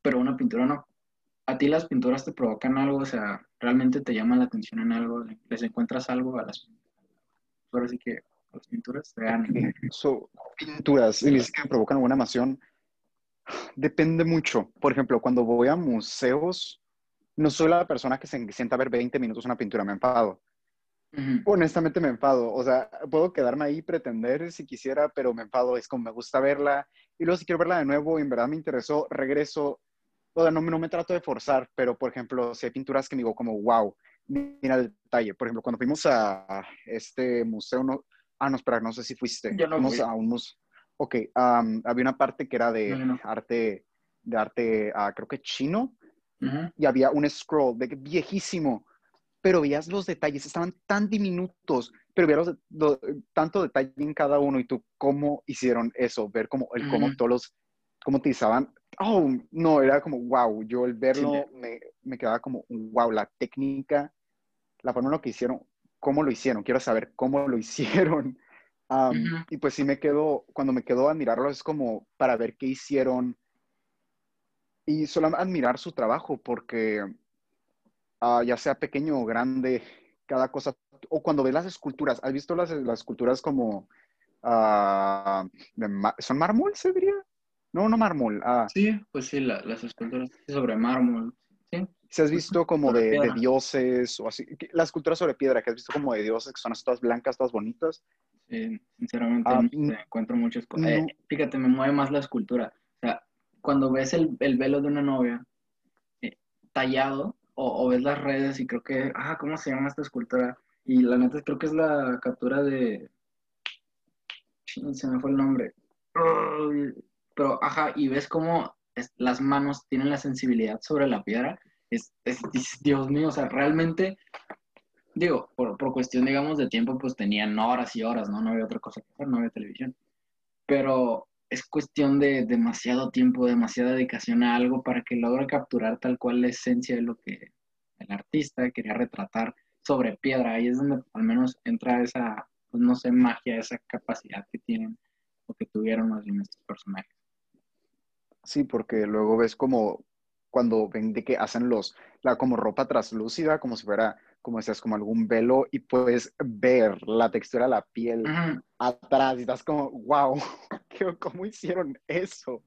pero una pintura no. ¿A ti las pinturas te provocan algo? O sea, ¿realmente te llaman la atención en algo? ¿Les encuentras algo a las pinturas? Ahora sí que las pinturas te dan... So, pinturas, y que provocan alguna emoción Depende mucho. Por ejemplo, cuando voy a museos, no soy la persona que se sienta a ver 20 minutos una pintura, me enfado. Honestamente me enfado. O sea, puedo quedarme ahí pretender si quisiera, pero me enfado. Es como me gusta verla. Y luego si quiero verla de nuevo y en verdad me interesó, regreso. O sea, no, no me trato de forzar, pero por ejemplo, si hay pinturas que me digo como, wow, mira el detalle. Por ejemplo, cuando fuimos a este museo, no, ah, no, espera, no sé si fuiste. Yo no fuimos a un museo Ok, había una parte que era de arte, de arte, uh, creo que chino, y había un scroll de viejísimo, pero veías los detalles, estaban tan diminutos, pero veías tanto detalle en cada uno y tú cómo hicieron eso, ver cómo, el, cómo todos los, cómo utilizaban, oh, no, era como, wow, yo el verlo me, me quedaba como, wow, la técnica, la forma en lo que hicieron, cómo lo hicieron, quiero saber cómo lo <laughs> hicieron. Y pues sí me quedo, cuando me quedo a admirarlo es como para ver qué hicieron y solo admirar su trabajo porque ah, ya sea pequeño o grande, cada cosa, o cuando ves las esculturas, ¿has visto las, las esculturas como, uh, ¿son mármol, se diría? No, no mármol. Ah. sí, pues sí, las esculturas sobre mármol, sí. Si has visto como de, de, dioses o así, las esculturas sobre piedra que has visto como de dioses que son todas blancas, todas bonitas, sinceramente, ah, encuentro muchas cosas. Eh, fíjate, me mueve más la escultura. O sea, cuando ves el, el velo de una novia eh, tallado, o, ves las redes y creo que, ah, ¿cómo se llama esta escultura? Y la neta creo que es la captura de... Se me fue el nombre. Pero, ajá, y ves cómo las manos tienen la sensibilidad sobre la piedra. es, Dios mío, o sea, realmente digo, por, por, cuestión, digamos, de tiempo, pues tenían horas y horas, ¿no? No había otra cosa que hacer, no había televisión. Pero es cuestión de demasiado tiempo, demasiada dedicación a algo para que logre capturar tal cual la esencia de lo que el artista quería retratar sobre piedra. Ahí es donde al menos entra esa, pues no sé, magia, esa capacidad que tienen o que tuvieron más bien estos personajes. Sí, porque luego ves como cuando ven de que hacen los, la como ropa traslúcida, como si fuera como decías, como algún velo y puedes ver la textura de la piel atrás y estás como, wow, <laughs> ¿cómo hicieron eso?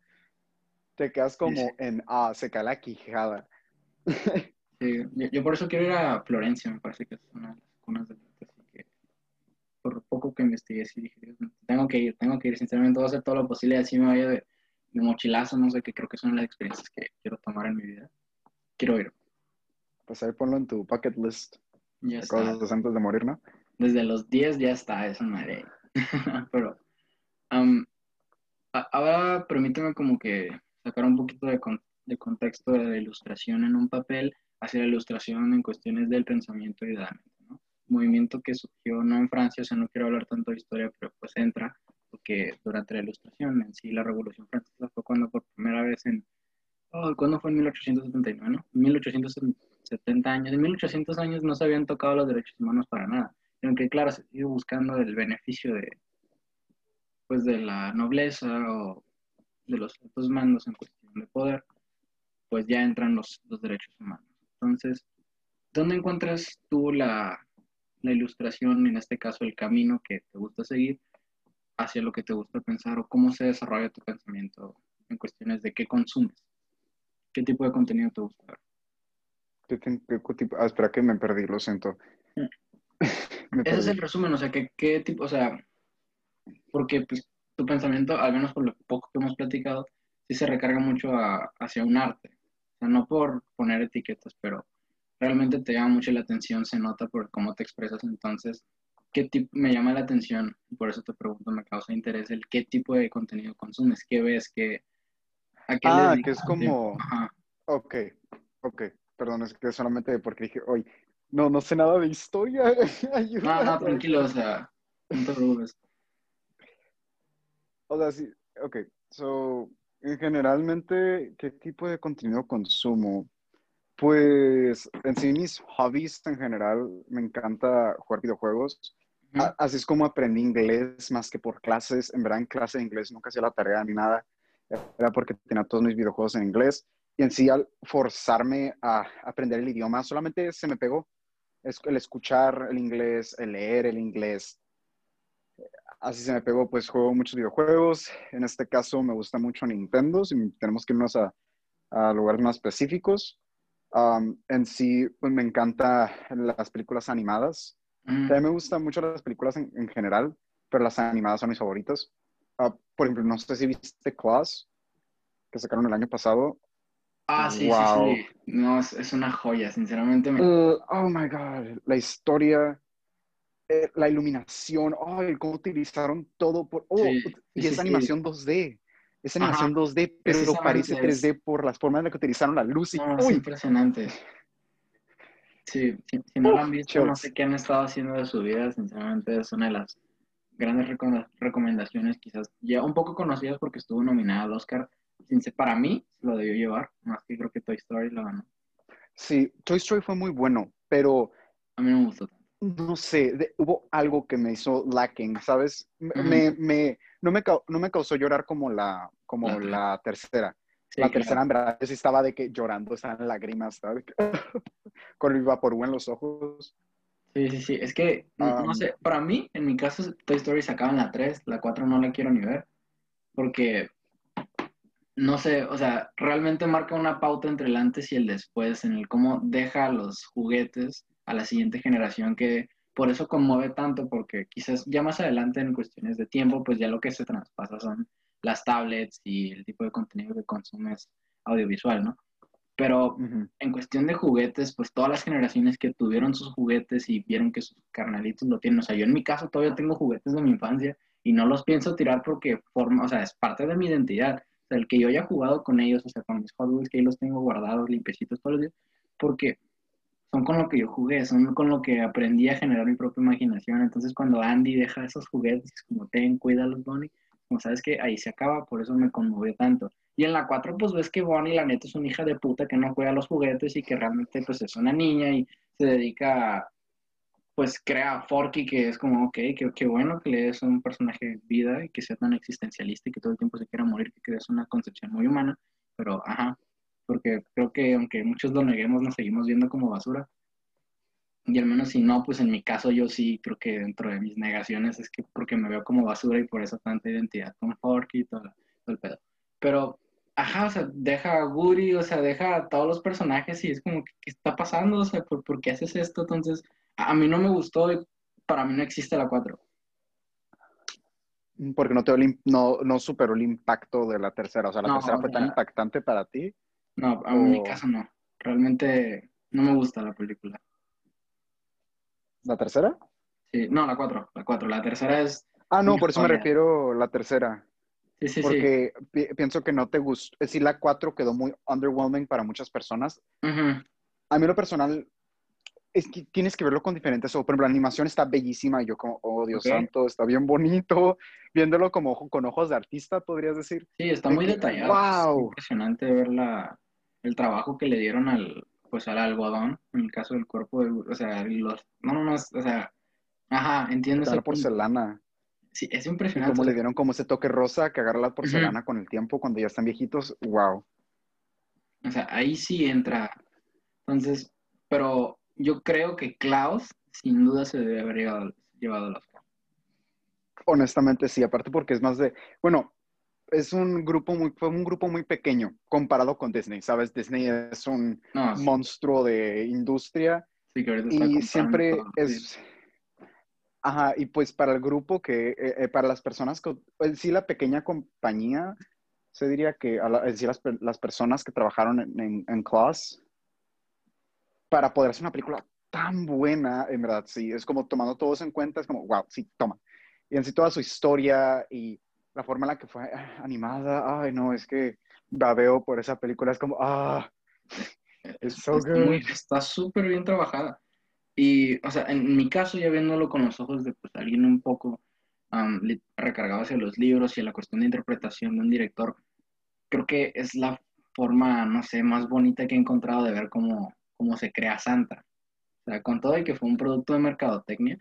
Te quedas como en, ah, se cae la quijada. Sí, yo, por eso quiero ir a Florencia, me parece que es una de las cunas de así que por poco que investigué, sí dije, tengo que ir, tengo que ir, sinceramente voy a hacer todo lo posible, así me vaya de, de mochilazo, no sé, que creo que son las experiencias que quiero tomar en mi vida. Quiero ir. Pues ahí ponlo en tu bucket list. Ya Cosas antes de morir, ¿no? Desde los 10 ya está, eso madre. <laughs> Pero ahora permíteme como que sacar un poquito de, de contexto de la ilustración en un papel hacia la ilustración en cuestiones del pensamiento y de la mente, ¿no? Movimiento que surgió no en Francia, o sea, no quiero hablar tanto de historia, pero pues entra, porque durante la ilustración en sí, la Revolución Francesa fue cuando por primera vez en, oh, ¿cuándo fue en 1879, no? 1870 años, en 1800 años no se habían tocado los derechos humanos para nada, aunque claro, se sigue buscando el beneficio de, pues de la nobleza o de los altos mandos en cuestión de poder, pues ya entran los, los derechos humanos. Entonces, ¿dónde encuentras tú la, la, ilustración, en este caso el camino que te gusta seguir hacia lo que te gusta pensar o cómo se desarrolla tu pensamiento en cuestiones de qué consumes? ¿Qué tipo de contenido te gusta ver? Ah, espera que me perdí, lo siento. <laughs> Ese es el resumen, o sea, que, qué tipo, o sea, porque pues, tu pensamiento, al menos por lo poco que hemos platicado, sí se recarga mucho hacia un arte no por poner etiquetas, pero realmente te llama mucho la atención, se nota por cómo te expresas. Entonces, ¿qué tipo me llama la atención? Por eso te pregunto, me causa interés el qué tipo de contenido consumes, qué ves, qué... ah, que es como... Ok, ok, perdón, es que solamente porque dije, hoy no, no sé nada de historia. <laughs> no, no, tranquilo, o sea, no te preocupes. O sea, sí, ok, so, Generalmente, ¿qué tipo de contenido consumo? Pues en sí mis hobbies en general, me encanta jugar videojuegos. Así es como aprendí inglés más que por clases. En verdad en clase de inglés nunca hacía la tarea ni nada. Era porque tenía todos mis videojuegos en inglés. Y en sí al forzarme a aprender el idioma solamente se me pegó. El escuchar el inglés, el leer el inglés, así se me pegó, pues juego muchos videojuegos. En este caso me gusta mucho Nintendo, si tenemos que irnos a, a lugares más específicos. en sí, pues me encantan las películas animadas. Mm. También me gustan mucho las películas en, general, pero las animadas son mis favoritas. Ah, por ejemplo, no sé si viste Class, que sacaron el año pasado. Ah, sí, sí, sí. No, es, una joya, sinceramente. Me... Uh, oh my God, la historia la iluminación, ay, cómo utilizaron todo por, oh, y esa animación 2D, esa animación 2D, pero parece 3D por las formas en las que utilizaron la luz y, es impresionante. Sí, si, no lo han visto, no sé qué han estado haciendo de su vida, sinceramente es una de las grandes recomendaciones, quizás ya un poco conocidas porque estuvo nominada al Oscar. Para mí lo debió llevar, más que creo que Toy Story lo ganó. Sí, Toy Story fue muy bueno, pero... A mí no me gustó no sé, hubo algo que me hizo lacking, ¿sabes? Me, me, no, me, no me causó llorar como la, como la tercera. la tercera, en verdad, sí estaba de que llorando, estaban lágrimas, ¿sabes? <laughs> Con el vapor en los ojos. Sí, sí, sí. Es que, no, sé, para mí, en mi caso, Toy Story sacaban la 3, la 4 no la quiero ni ver. Porque, no sé, o sea, realmente marca una pauta entre el antes y el después en el cómo deja los juguetes a la siguiente generación que por eso conmueve tanto, porque quizás ya más adelante en cuestiones de tiempo, pues ya lo que se traspasa son las tablets y el tipo de contenido que consumes audiovisual, ¿no? Pero en cuestión de juguetes, pues todas las generaciones que tuvieron sus juguetes y vieron que sus carnalitos lo tienen, o sea, yo en mi caso todavía tengo juguetes de mi infancia y no los pienso tirar porque forma, o sea, es parte de mi identidad. O sea, el que yo haya jugado con ellos, o sea, con mis Hot Wheels, que ahí los tengo guardados, limpiecitos todos los días, porque son con lo que yo jugué, son con lo que aprendí a generar mi propia imaginación. Entonces, cuando Andy deja esos juguetes, como ten, los Bonnie, como sabes que ahí se acaba, por eso me conmovió tanto. Y en la 4, pues ves que Bonnie, la neta, es una hija de puta que no juega los juguetes y que realmente, pues, es una niña y se dedica a, pues, crea a Forky, que es como, ok, qué, bueno que le des un personaje vida y que sea tan existencialista y que todo el tiempo se quiera morir, que crees una concepción muy humana, pero, ajá, porque creo que aunque muchos lo neguemos, nos seguimos viendo como basura. Y al menos si no, pues en mi caso yo sí creo que dentro de mis negaciones es que porque me veo como basura y por eso tanta identidad con Forky y todo, el pedo. Pero, ajá, o sea, deja a Woody, o sea, deja a todos los personajes y es como, ¿qué, está pasando? O sea, ¿por, qué haces esto? Entonces, a, mí no me gustó y para mí no existe la 4. Porque no, te, no, no superó el impacto de la tercera. O sea, la tercera fue tan impactante para ti. No, en mi caso no. Realmente no me gusta la película. ¿La tercera? Sí, no, la cuatro, la cuatro. La tercera es... Ah, no, por eso me refiero a la tercera. Sí, sí, Porque pienso que no te gustó. Es decir, la cuatro quedó muy underwhelming para muchas personas. A mí lo personal es que tienes que verlo con diferentes ojos. Por ejemplo, la animación está bellísima y yo como, oh Dios santo, está bien bonito. <laughs> Viéndolo como con ojos de artista, podrías decir. Sí, está muy detallado. Wow. Es impresionante ver la, el trabajo que le dieron al, pues al algodón, en el caso del cuerpo, de, o sea, los, no, no, no, o sea, ajá, entiendo. La porcelana. Sí, es impresionante. como le dieron como ese toque rosa que agarra la porcelana con el tiempo cuando ya están viejitos, wow. O sea, ahí sí entra. Entonces, pero yo creo que Klaus sin duda se debe haber llevado, llevado los Honestamente sí, aparte porque es más de, bueno, es un grupo muy, fue un grupo muy pequeño comparado con Disney, ¿sabes? Disney es un monstruo de industria y siempre es... Ajá, y pues para el grupo que, eh, eh, para las personas que, pues, sí, la pequeña compañía, se diría que, a las, las, personas que trabajaron en, en, Class, para poder hacer una película tan buena, en verdad, sí, es como tomando todo eso en cuenta, es como, wow, sí, toma. Y en sí toda su historia y la forma en la que fue animada, ay, no, es que babeo por esa película, es como, ah, es so good. Está súper bien trabajada. Y, o sea, en mi caso, ya viéndolo con los ojos de pues, alguien un poco recargado hacia los libros y a la cuestión de interpretación de un director, creo que es la forma, no sé, más bonita que he encontrado de ver cómo, cómo se crea Santa. O sea, con todo y que fue un producto de mercadotecnia.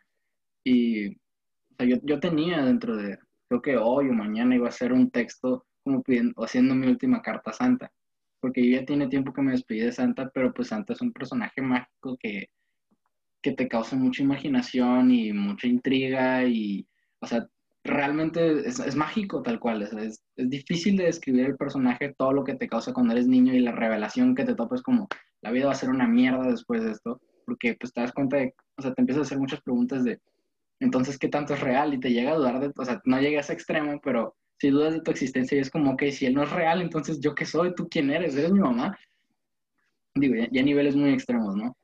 Y o sea, yo, yo tenía dentro de, creo que hoy o mañana iba a hacer un texto como pidiendo, haciendo mi última carta a Santa, porque yo ya tiene tiempo que me despedí de Santa, pero pues Santa es un personaje mágico que, que te causa mucha imaginación y mucha intriga y, o sea, realmente es, es mágico tal cual, es, es, difícil de describir el personaje, todo lo que te causa cuando eres niño y la revelación que te topas como la vida va a ser una mierda después de esto, porque pues te das cuenta de, o sea, te empiezas a hacer muchas preguntas de entonces, ¿qué tanto es real? Y te llega a dudar de, o sea, no llega a ese extremo, pero si dudas de tu existencia y es como, ok, si él no es real, entonces yo qué soy, tú quién eres, eres mi mamá. Digo, ya, a niveles muy extremos, ¿no?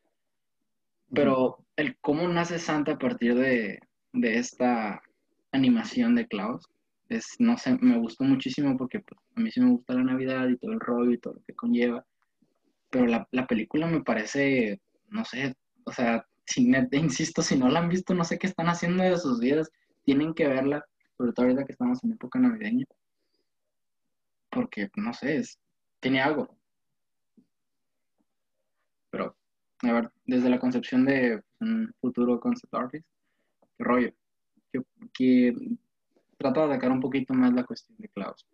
Pero el cómo nace Santa a partir de, de esta animación de Klaus, es, no sé, me gustó muchísimo porque pues, a mí sí me gusta la Navidad y todo el rollo y todo lo que conlleva. Pero la, la película me parece, no sé, o sea, si, insisto, si no la han visto, no sé qué están haciendo de sus vidas. Tienen que verla, sobre todo ahorita que estamos en época navideña. Porque, no sé, es, tiene algo. Pero, a ver, desde la concepción de un futuro concept artist, qué rollo. Que, que trata de atacar un poquito más la cuestión de Klaus.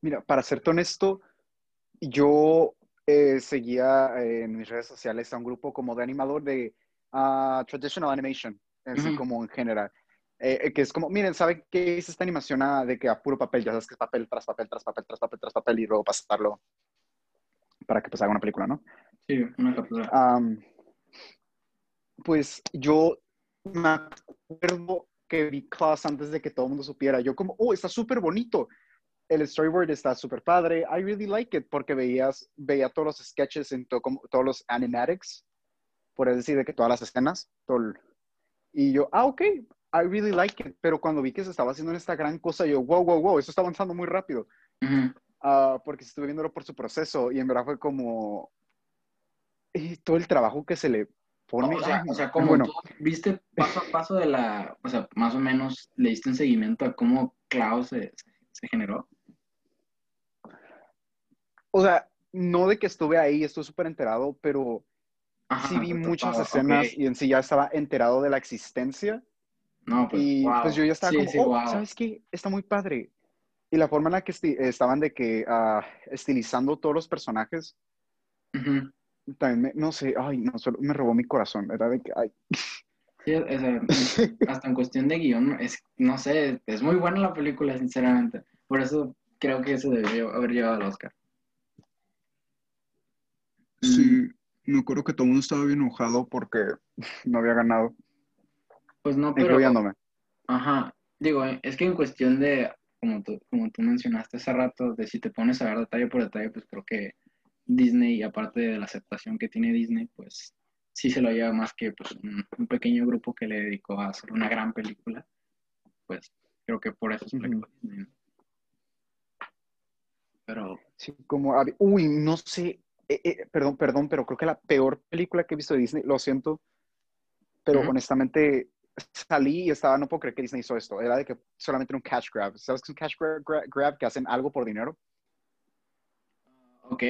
Mira, para serte honesto, yo eh, seguía eh, en mis redes sociales a un grupo como de animador de uh, traditional animation, así como en general. Eh, que es como, miren, ¿saben qué es esta animación de que a puro papel? Ya sabes que es papel tras papel, tras papel, tras papel, tras papel y luego pasarlo para que pues haga una película, ¿no? Sí, una captura. pues yo me acuerdo que vi Class antes de que todo el mundo supiera. Yo como, oh, está súper bonito el storyboard está súper padre. I really like it porque veías, veía todos los sketches en todos los animatics, por decir, de que todas las escenas. y yo, ah, ok, I really like it. Pero cuando vi que se estaba haciendo esta gran cosa, yo, wow, wow, wow, esto está avanzando muy rápido. Ah, porque estuve viéndolo por su proceso y en verdad fue como y todo el trabajo que se le pone. o, sea, o sea, como bueno. viste paso a paso de la, o sea, más o menos le diste un seguimiento a cómo Klaus se generó. O sea, no de que estuve ahí, estoy súper enterado, pero sí vi muchas escenas y en sí ya estaba enterado de la existencia. No, pues, y pues yo ya estaba como, oh, ¿sabes qué? Está muy padre. Y la forma en la que estaban de que uh, estilizando todos los personajes, también, me- no sé, ay, no, solo me robó mi corazón. Era de que, ay, Sí, sea, <laughs> hasta en cuestión de guion, es, no sé, es muy buena la película, sinceramente. Por eso creo que se debió haber llevado al Oscar. sí, me acuerdo que todo el mundo estaba bien enojado porque no había ganado, Pues no, pero... incluyéndome. Ajá, digo, es que en cuestión de, como tú, como tú mencionaste hace rato, de si te pones a ver detalle por detalle, pues creo que Disney, aparte de la aceptación que tiene Disney, pues sí se lo lleva más que pues, un, un pequeño grupo que le dedicó a hacer una gran película. Pues creo que por eso es película Disney, ¿no? Pero, Sí, como, uy, no sé, eh, eh, perdón, perdón, pero creo que la peor película que he visto de Disney, lo siento, pero honestamente salí y estaba, no puedo creer que Disney hizo esto, era de que solamente era un cash grab, ¿sabes qué es un cash gra- gra- grab? Que hacen algo por dinero. ok,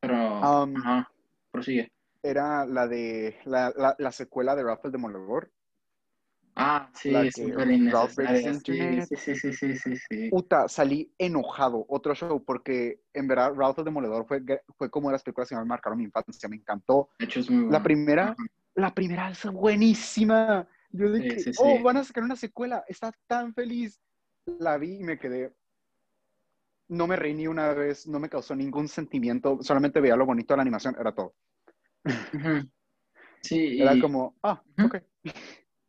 pero, Um, ajá, prosigue. Era la de, la, la, la secuela de Ralph el Demoledor. Ah, sí, la es que Ralph Sí, sí, sí, sí, sí, sí. Puta, salí enojado, otro show, porque en verdad Ralph el Demoledor fue, fue como de las películas que me marcaron mi infancia, me encantó. De hecho, es muy La primera, la primera es buenísima. Yo dije, sí, oh, van a sacar una secuela, está tan feliz. La vi y me quedé. No me reí ni una vez, no me causó ningún sentimiento, solamente veía lo bonito de la animación, era todo. Sí, Era y- como, ah, ok.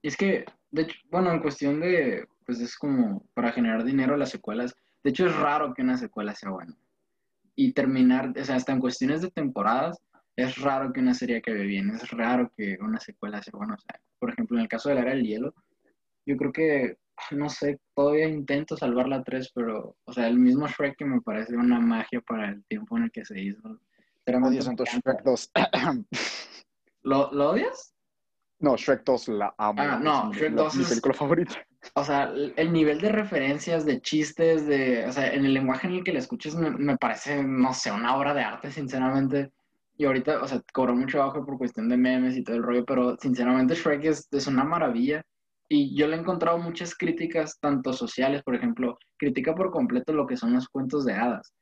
Y es que, de hecho, bueno, en cuestión de, pues es como para generar dinero las secuelas. De hecho, es raro que una secuela sea buena. Y terminar, o sea, hasta en cuestiones de temporadas, es raro que una serie acabe bien. Es raro que una secuela sea buena. O sea, por ejemplo, en el caso de la Era del Hielo, yo creo que, no sé, todavía intento salvar la 3, pero, o sea, el mismo Shrek que me parece una magia para el tiempo en el que se hizo. Encanta. Shrek 2. ¿Lo, ¿Lo odias? No, Shrek 2 la amo. Ah, no, es mi- Shrek la- 2 mi es- película favorita. O sea, el el nivel de referencias, de chistes, de, o sea, en el lenguaje en el que la escuchas me, me parece, no sé, una obra de arte, sinceramente. Y ahorita, o sea, cobró mucho bajo por cuestión de memes y todo el rollo, pero sinceramente Shrek es, es una maravilla. Y yo le he encontrado muchas críticas, tanto sociales, por ejemplo, critica por completo lo que son los cuentos de hadas.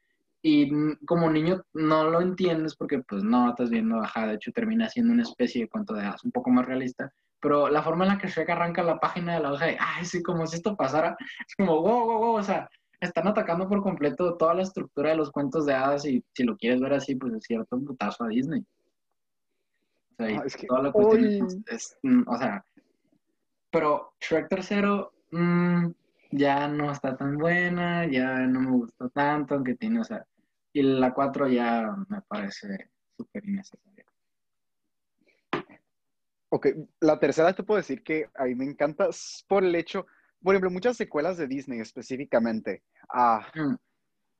Y como niño no lo entiendes porque pues no estás viendo, ajá, de hecho termina siendo una especie de cuento de hadas un poco más realista, pero la forma en la que Shrek arranca la página de la hoja, de, ay, sí, como si esto pasara, es como, wow, wow, wow, o sea, están atacando por completo toda la estructura de los cuentos de hadas y si lo quieres ver así, pues es cierto un putazo a Disney. O sea, Ah, es que toda la cuestión hoy- es, es, mm, o sea, pero Shrek tercero mm, ya no está tan buena, ya no me gustó tanto, aunque tiene, o sea, y la 4 ya me parece súper innecesaria. Ok, la tercera te puedo decir que a mí me encanta por el hecho, por ejemplo, muchas secuelas de Disney específicamente, ah, Mm,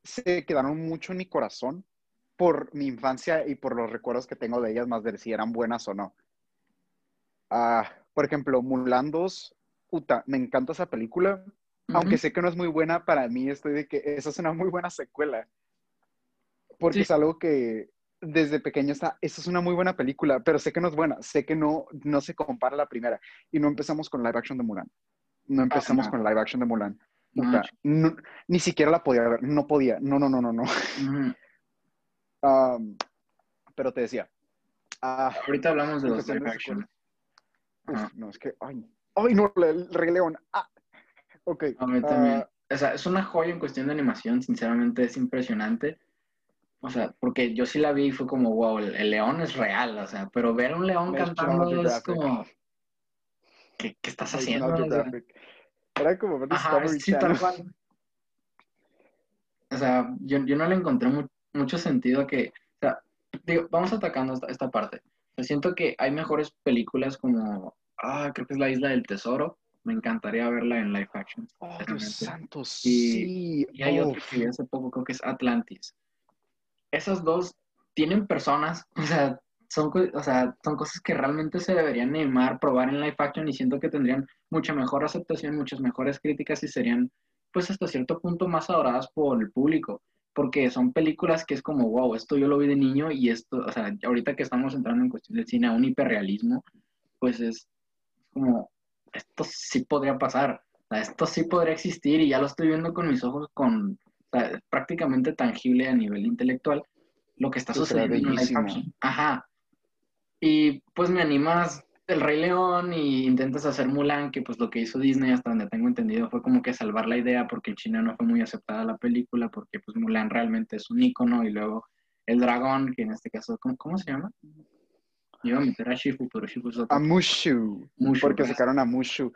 se quedaron mucho en mi corazón por mi infancia y por los recuerdos que tengo de ellas, más de si eran buenas o no. Ah, por ejemplo, Mulan 2, puta, me encanta esa película, aunque sé que no es muy buena, para mí estoy de que esa es una muy buena secuela, porque Sí. es algo que desde pequeño está, esa es una muy buena película, pero sé que no es buena, sé que no, no se compara a la primera, y no empezamos con live action de Mulan, no empezamos no. con live action de Mulan, No, no- ni siquiera la podía ver, no podía, no, no, no, no, no. ujú. <laughs> Um, pero te decía, ah, Ahorita hablamos de los live action. uf, no, es que, ay, ay, no, el Rey León, ah, ok, A mí ah, también. O sea, es una joya en cuestión de animación, sinceramente es impresionante. O sea, porque yo sí la vi y fue como, wow, el, el león es real, o sea, pero ver a un león National cantando es como, ¿qué, qué estás haciendo? O sea. Era como ver ajá, sí, tal cual. O sea, yo, yo no le encontré mu- mucho sentido a que, o sea, digo, vamos atacando esta, esta parte. O sea, siento que hay mejores películas como, ah, creo que es La Isla del Tesoro. Me encantaría verla en live action. Oh, Dios santo, sí. Y hay otra Uf. que vi hace poco, creo que es Atlantis. Esas dos tienen personas, <laughs> o sea, son, o sea, son cosas que realmente se deberían animar, probar en live action y siento que tendrían mucha mejor aceptación, muchas mejores críticas y serían, pues hasta cierto punto, más adoradas por el público. Porque son películas que es como, wow, esto yo lo vi de niño y esto, o sea, ahorita que estamos entrando en cuestión del cine a un hiperrealismo, pues es como, esto sí podría pasar, o sea, esto sí podría existir y ya lo estoy viendo con mis ojos, con, prácticamente tangible a nivel intelectual, lo que está sucediendo en live action. Ajá, Y pues me animas el Rey León y intentas hacer Mulan, que pues lo que hizo Disney, hasta donde tengo entendido, fue como que salvar la idea porque en China no fue muy aceptada la película, porque pues Mulan realmente es un ícono y luego el dragón, que en este caso, ¿cómo, se llama? Yo iba a meter a Shifu, pero Shifu es otro. A Mushu, porque sacaron a Mushu.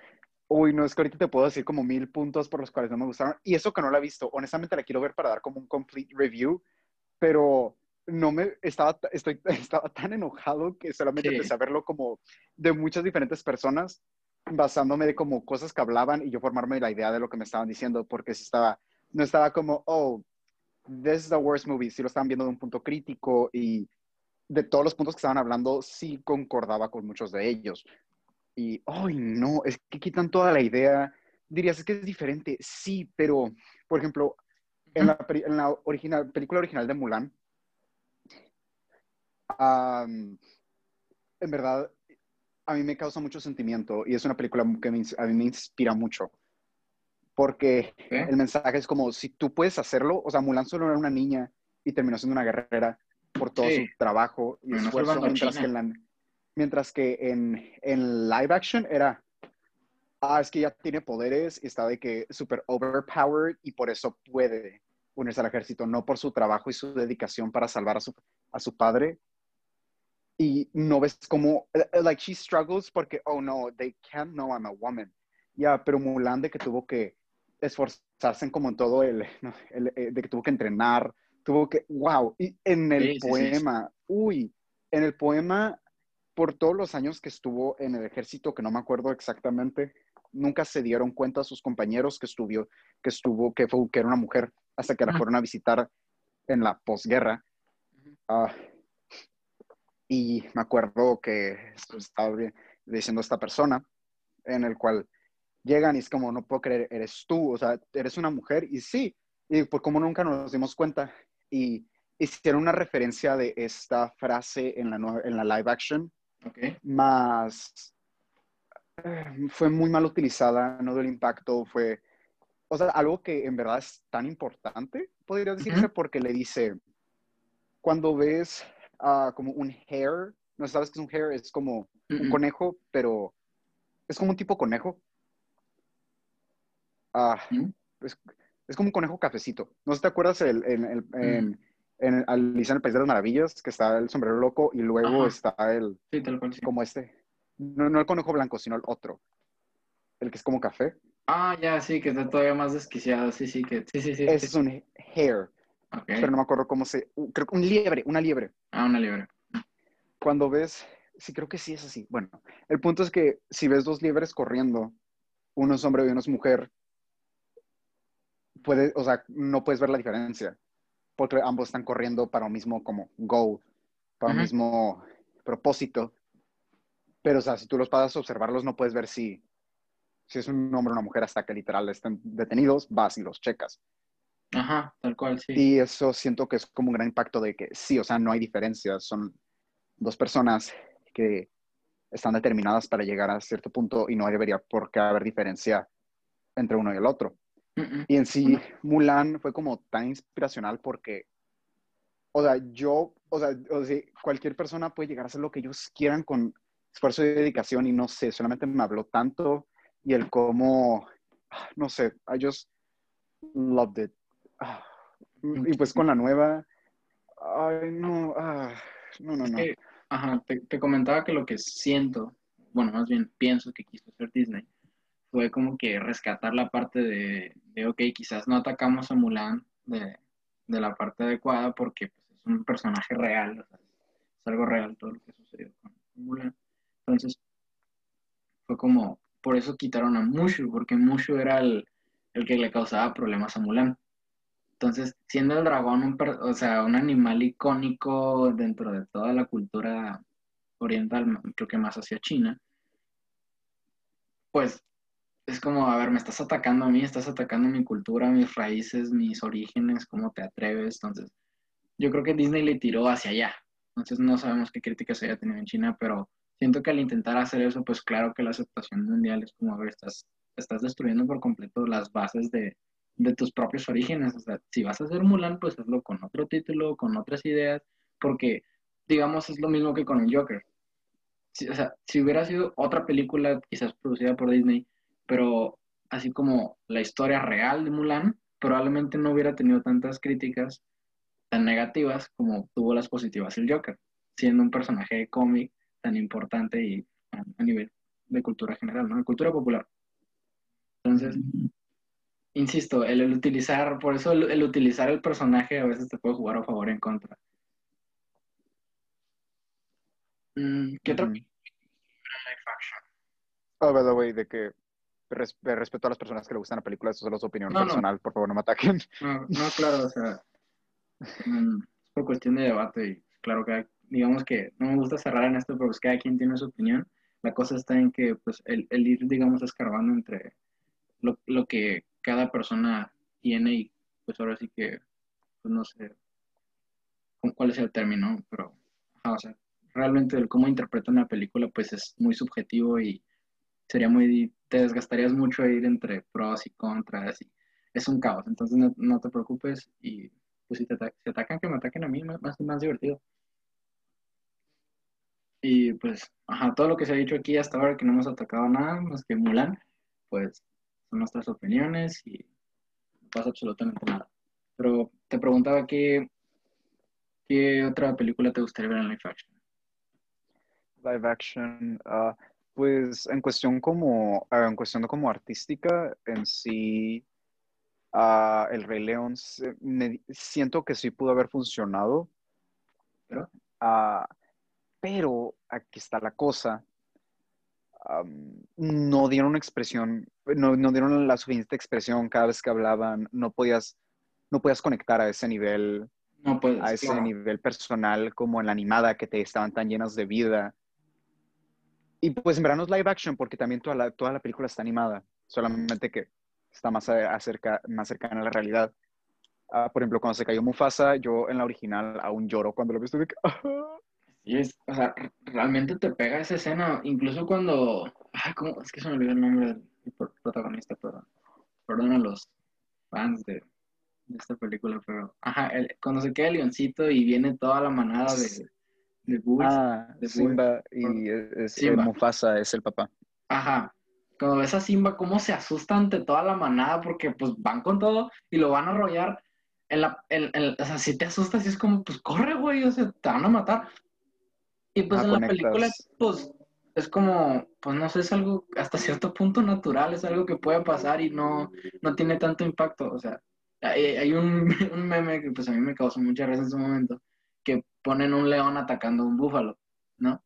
Uy, no, es que ahorita te puedo decir como mil puntos por los cuales no me gustaron. Y eso que no la he visto, honestamente la quiero ver para dar como un complete review, pero no me estaba, estoy, <laughs> estaba tan enojado que solamente empecé a verlo como de muchas diferentes personas, basándome de como cosas que hablaban y yo formarme la idea de lo que me estaban diciendo, porque si estaba, no estaba como, oh, this is the worst movie, si lo estaban viendo de un punto crítico y de todos los puntos que estaban hablando, sí concordaba con muchos de ellos. Y, ay, no, es que quitan toda la idea. Dirías, es que es diferente, sí, pero, por ejemplo, en la, en la original, película original de Mulan, en verdad, a mí me causa mucho sentimiento y es una película que a mí me inspira mucho. Porque el mensaje es como, si tú puedes hacerlo, o sea, Mulan solo era una niña y terminó siendo una guerrera por todo su trabajo y esfuerzo, mientras que, en mientras que en, en live action era, ah, es que ella tiene poderes y está de que súper overpowered y por eso puede unirse al ejército, no por su trabajo y su dedicación para salvar a su, a su padre, y no ves como, eh, like, she struggles porque, oh no, they can't know I'm a woman. Ya, pero Mulan de que tuvo que esforzarse en como en todo el, eh, de que tuvo que entrenar, tuvo que, wow, y en el poema, uy, en el poema, por todos los años que estuvo en el ejército, que no me acuerdo exactamente, nunca se dieron cuenta a sus compañeros que estuvo, que estuvo, que fue, que era una mujer, hasta que la fueron a visitar en la posguerra. Uh, y me acuerdo que estaba diciendo esta persona, en el cual llegan y es como, no puedo creer, eres tú, o sea, eres una mujer, y sí, y por cómo nunca nos dimos cuenta, y hicieron una referencia de esta frase en la, en la live action, okay. más eh, fue muy mal utilizada, no dio el impacto, fue, o sea, algo que en verdad es tan importante, podría decirse, porque le dice, cuando ves Ah, como un hare. ¿No sabes qué es un hare? Es como un conejo, pero es como un tipo conejo. Ah, es, como un conejo cafecito. ¿No sé te acuerdas el, en, en, en, Alicia en el País de las Maravillas? Que está el sombrero loco y luego está el... Sí, tal cual, Como este. No, no el conejo blanco, sino el otro. El que es como café. Ah, ya, sí, que está todavía más desquiciado. Sí, sí, que... Sí, sí, sí. Es un hare. Pero no me acuerdo cómo se... Creo que un liebre, una liebre. Ah, una liebre. Cuando ves... Sí, creo que sí es así. Bueno, el punto es que si ves dos liebres corriendo, uno es hombre y uno es mujer, puede, o sea, no puedes ver la diferencia. Porque ambos están corriendo para un mismo como goal, para un mismo propósito. Pero, o sea, si tú los pasas a observarlos, no puedes ver si, si es un hombre o una mujer hasta que literal estén detenidos, vas y los checas. Ajá, tal cual, sí. Y eso siento que es como un gran impacto de que sí, o sea, no hay diferencias, son dos personas que están determinadas para llegar a cierto punto y no debería por qué haber diferencia entre uno y el otro. Y en sí, Mulan fue como tan inspiracional porque, o sea, yo, o sea, o sea, cualquier persona puede llegar a hacer lo que ellos quieran con esfuerzo y dedicación y no sé, solamente me habló tanto y el cómo, no sé, I just loved it. Ah, y pues con la nueva, ay, no, ah, no, no, no. ajá, te, comentaba que lo que siento, bueno, más bien pienso que quiso hacer Disney, fue como que rescatar la parte de, de ok, quizás no atacamos a Mulan de, de la parte adecuada porque pues, es un personaje real, es algo real todo lo que sucedió con Mulan. Entonces, fue como, por eso quitaron a Mushu, porque Mushu era el, el que le causaba problemas a Mulan. Entonces, siendo el dragón un, o sea, un animal icónico dentro de toda la cultura oriental, creo que más hacia China, pues es como, a ver, me estás atacando a mí, estás atacando mi cultura, mis raíces, mis orígenes, cómo te atreves. Entonces, yo creo que Disney le tiró hacia allá. Entonces, no sabemos qué críticas haya tenido en China, pero siento que al intentar hacer eso, pues claro que la aceptación mundial es como, a ver, estás, estás destruyendo por completo las bases de, de tus propios orígenes. O sea, si vas a hacer Mulan, pues hazlo con otro título, con otras ideas, porque, digamos, es lo mismo que con el Joker. o sea, si hubiera sido otra película quizás producida por Disney, pero así como la historia real de Mulan, probablemente no hubiera tenido tantas críticas tan negativas como tuvo las positivas el Joker, siendo un personaje de cómic tan importante y a, nivel de cultura general, ¿no? De cultura popular. Entonces, insisto, el, utilizar, por eso el, utilizar el personaje a veces te puede jugar a favor o en contra. Mm, ¿Qué otra? Oh, by the way, de que respeto a las personas que le gustan la película, eso solo es opinión personal, por favor no me ataquen. No, no, claro, o sea, mm, es por cuestión de debate y claro que digamos que no me gusta cerrar en esto, pero pues cada quien tiene su opinión. La cosa está en que pues el, el ir, digamos, escarbando entre lo, lo, que cada persona tiene y pues ahora sí que, pues no sé cuál es el término, pero, o sea, realmente el cómo interpretan una película pues es muy subjetivo y sería muy, te desgastarías mucho ir entre pros y contras y es un caos, entonces no, te preocupes y pues si te atacan, que me ataquen a mí, más, más divertido. Y pues, ajá, todo lo que se ha dicho aquí hasta ahora que no hemos atacado nada más que Mulan, pues son nuestras opiniones y no pasa absolutamente nada. Pero te preguntaba qué, qué otra película te gustaría ver en live action. Live action, ah, pues en cuestión como, ah, en cuestión de como artística, en sí, uh, El Rey León, siento que sí pudo haber funcionado. ¿Pero? pero aquí está la cosa. no dieron expresión, no, no, dieron la suficiente expresión cada vez que hablaban, no podías, no podías conectar a ese nivel, no puedes, a ese nivel personal como en la animada que te estaban tan llenas de vida. Y pues en verano es live action porque también toda la, toda la película está animada, solamente que está más, acerca, más cercana a la realidad. Ah, por ejemplo, cuando se cayó Mufasa, yo en la original aún lloro cuando lo vi, estuve Y es, o sea, realmente te pega esa escena, incluso cuando, ay, ¿cómo? es que se me olvidó el nombre del, protagonista, pero perdón a los fans de, de esta película, pero, ajá, cuando se queda el leoncito y viene toda la manada de, Bulls. Ah, de Simba y es, Mufasa es el papá. Ajá. Cuando ves a Simba, cómo se asusta ante toda la manada porque pues van con todo y lo van a arrollar. En la, en, o sea, si te asustas y es como, pues corre, güey, o sea, te van a matar. Y pues en la película, pues es como, pues no sé, es algo hasta cierto punto natural, es algo que puede pasar y no, no tiene tanto impacto. O sea, hay, un, <laughs> un, meme que pues a mí me causó mucha risa en su momento, que ponen un león atacando a un búfalo, ¿no?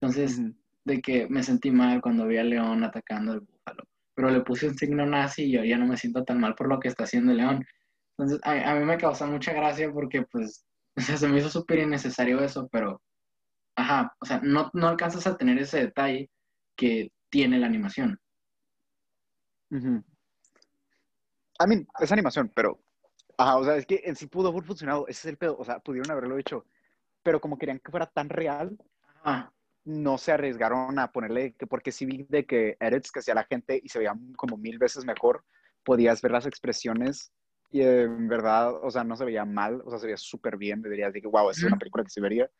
Entonces, de que me sentí mal cuando vi al león atacando al búfalo, pero le puse un signo nazi y yo ya no me siento tan mal por lo que está haciendo el león. Entonces, a, a mí me causa mucha gracia porque pues, <laughs> o sea, se me hizo súper innecesario eso, pero Ajá, o sea, no, no alcanzas a tener ese detalle que tiene la animación. A mí, es animación, pero. Ajá, o sea, es que en sí pudo haber funcionado, ese es el pedo, o sea, pudieron haberlo hecho, pero como querían que fuera tan real, no se arriesgaron a ponerle, que porque sí vi de que edits que hacía la gente y se veían como mil veces mejor, podías ver las expresiones y en verdad, o sea, no se veía mal, o sea, se veía súper bien, deberías decir, wow, esa es una película que se vería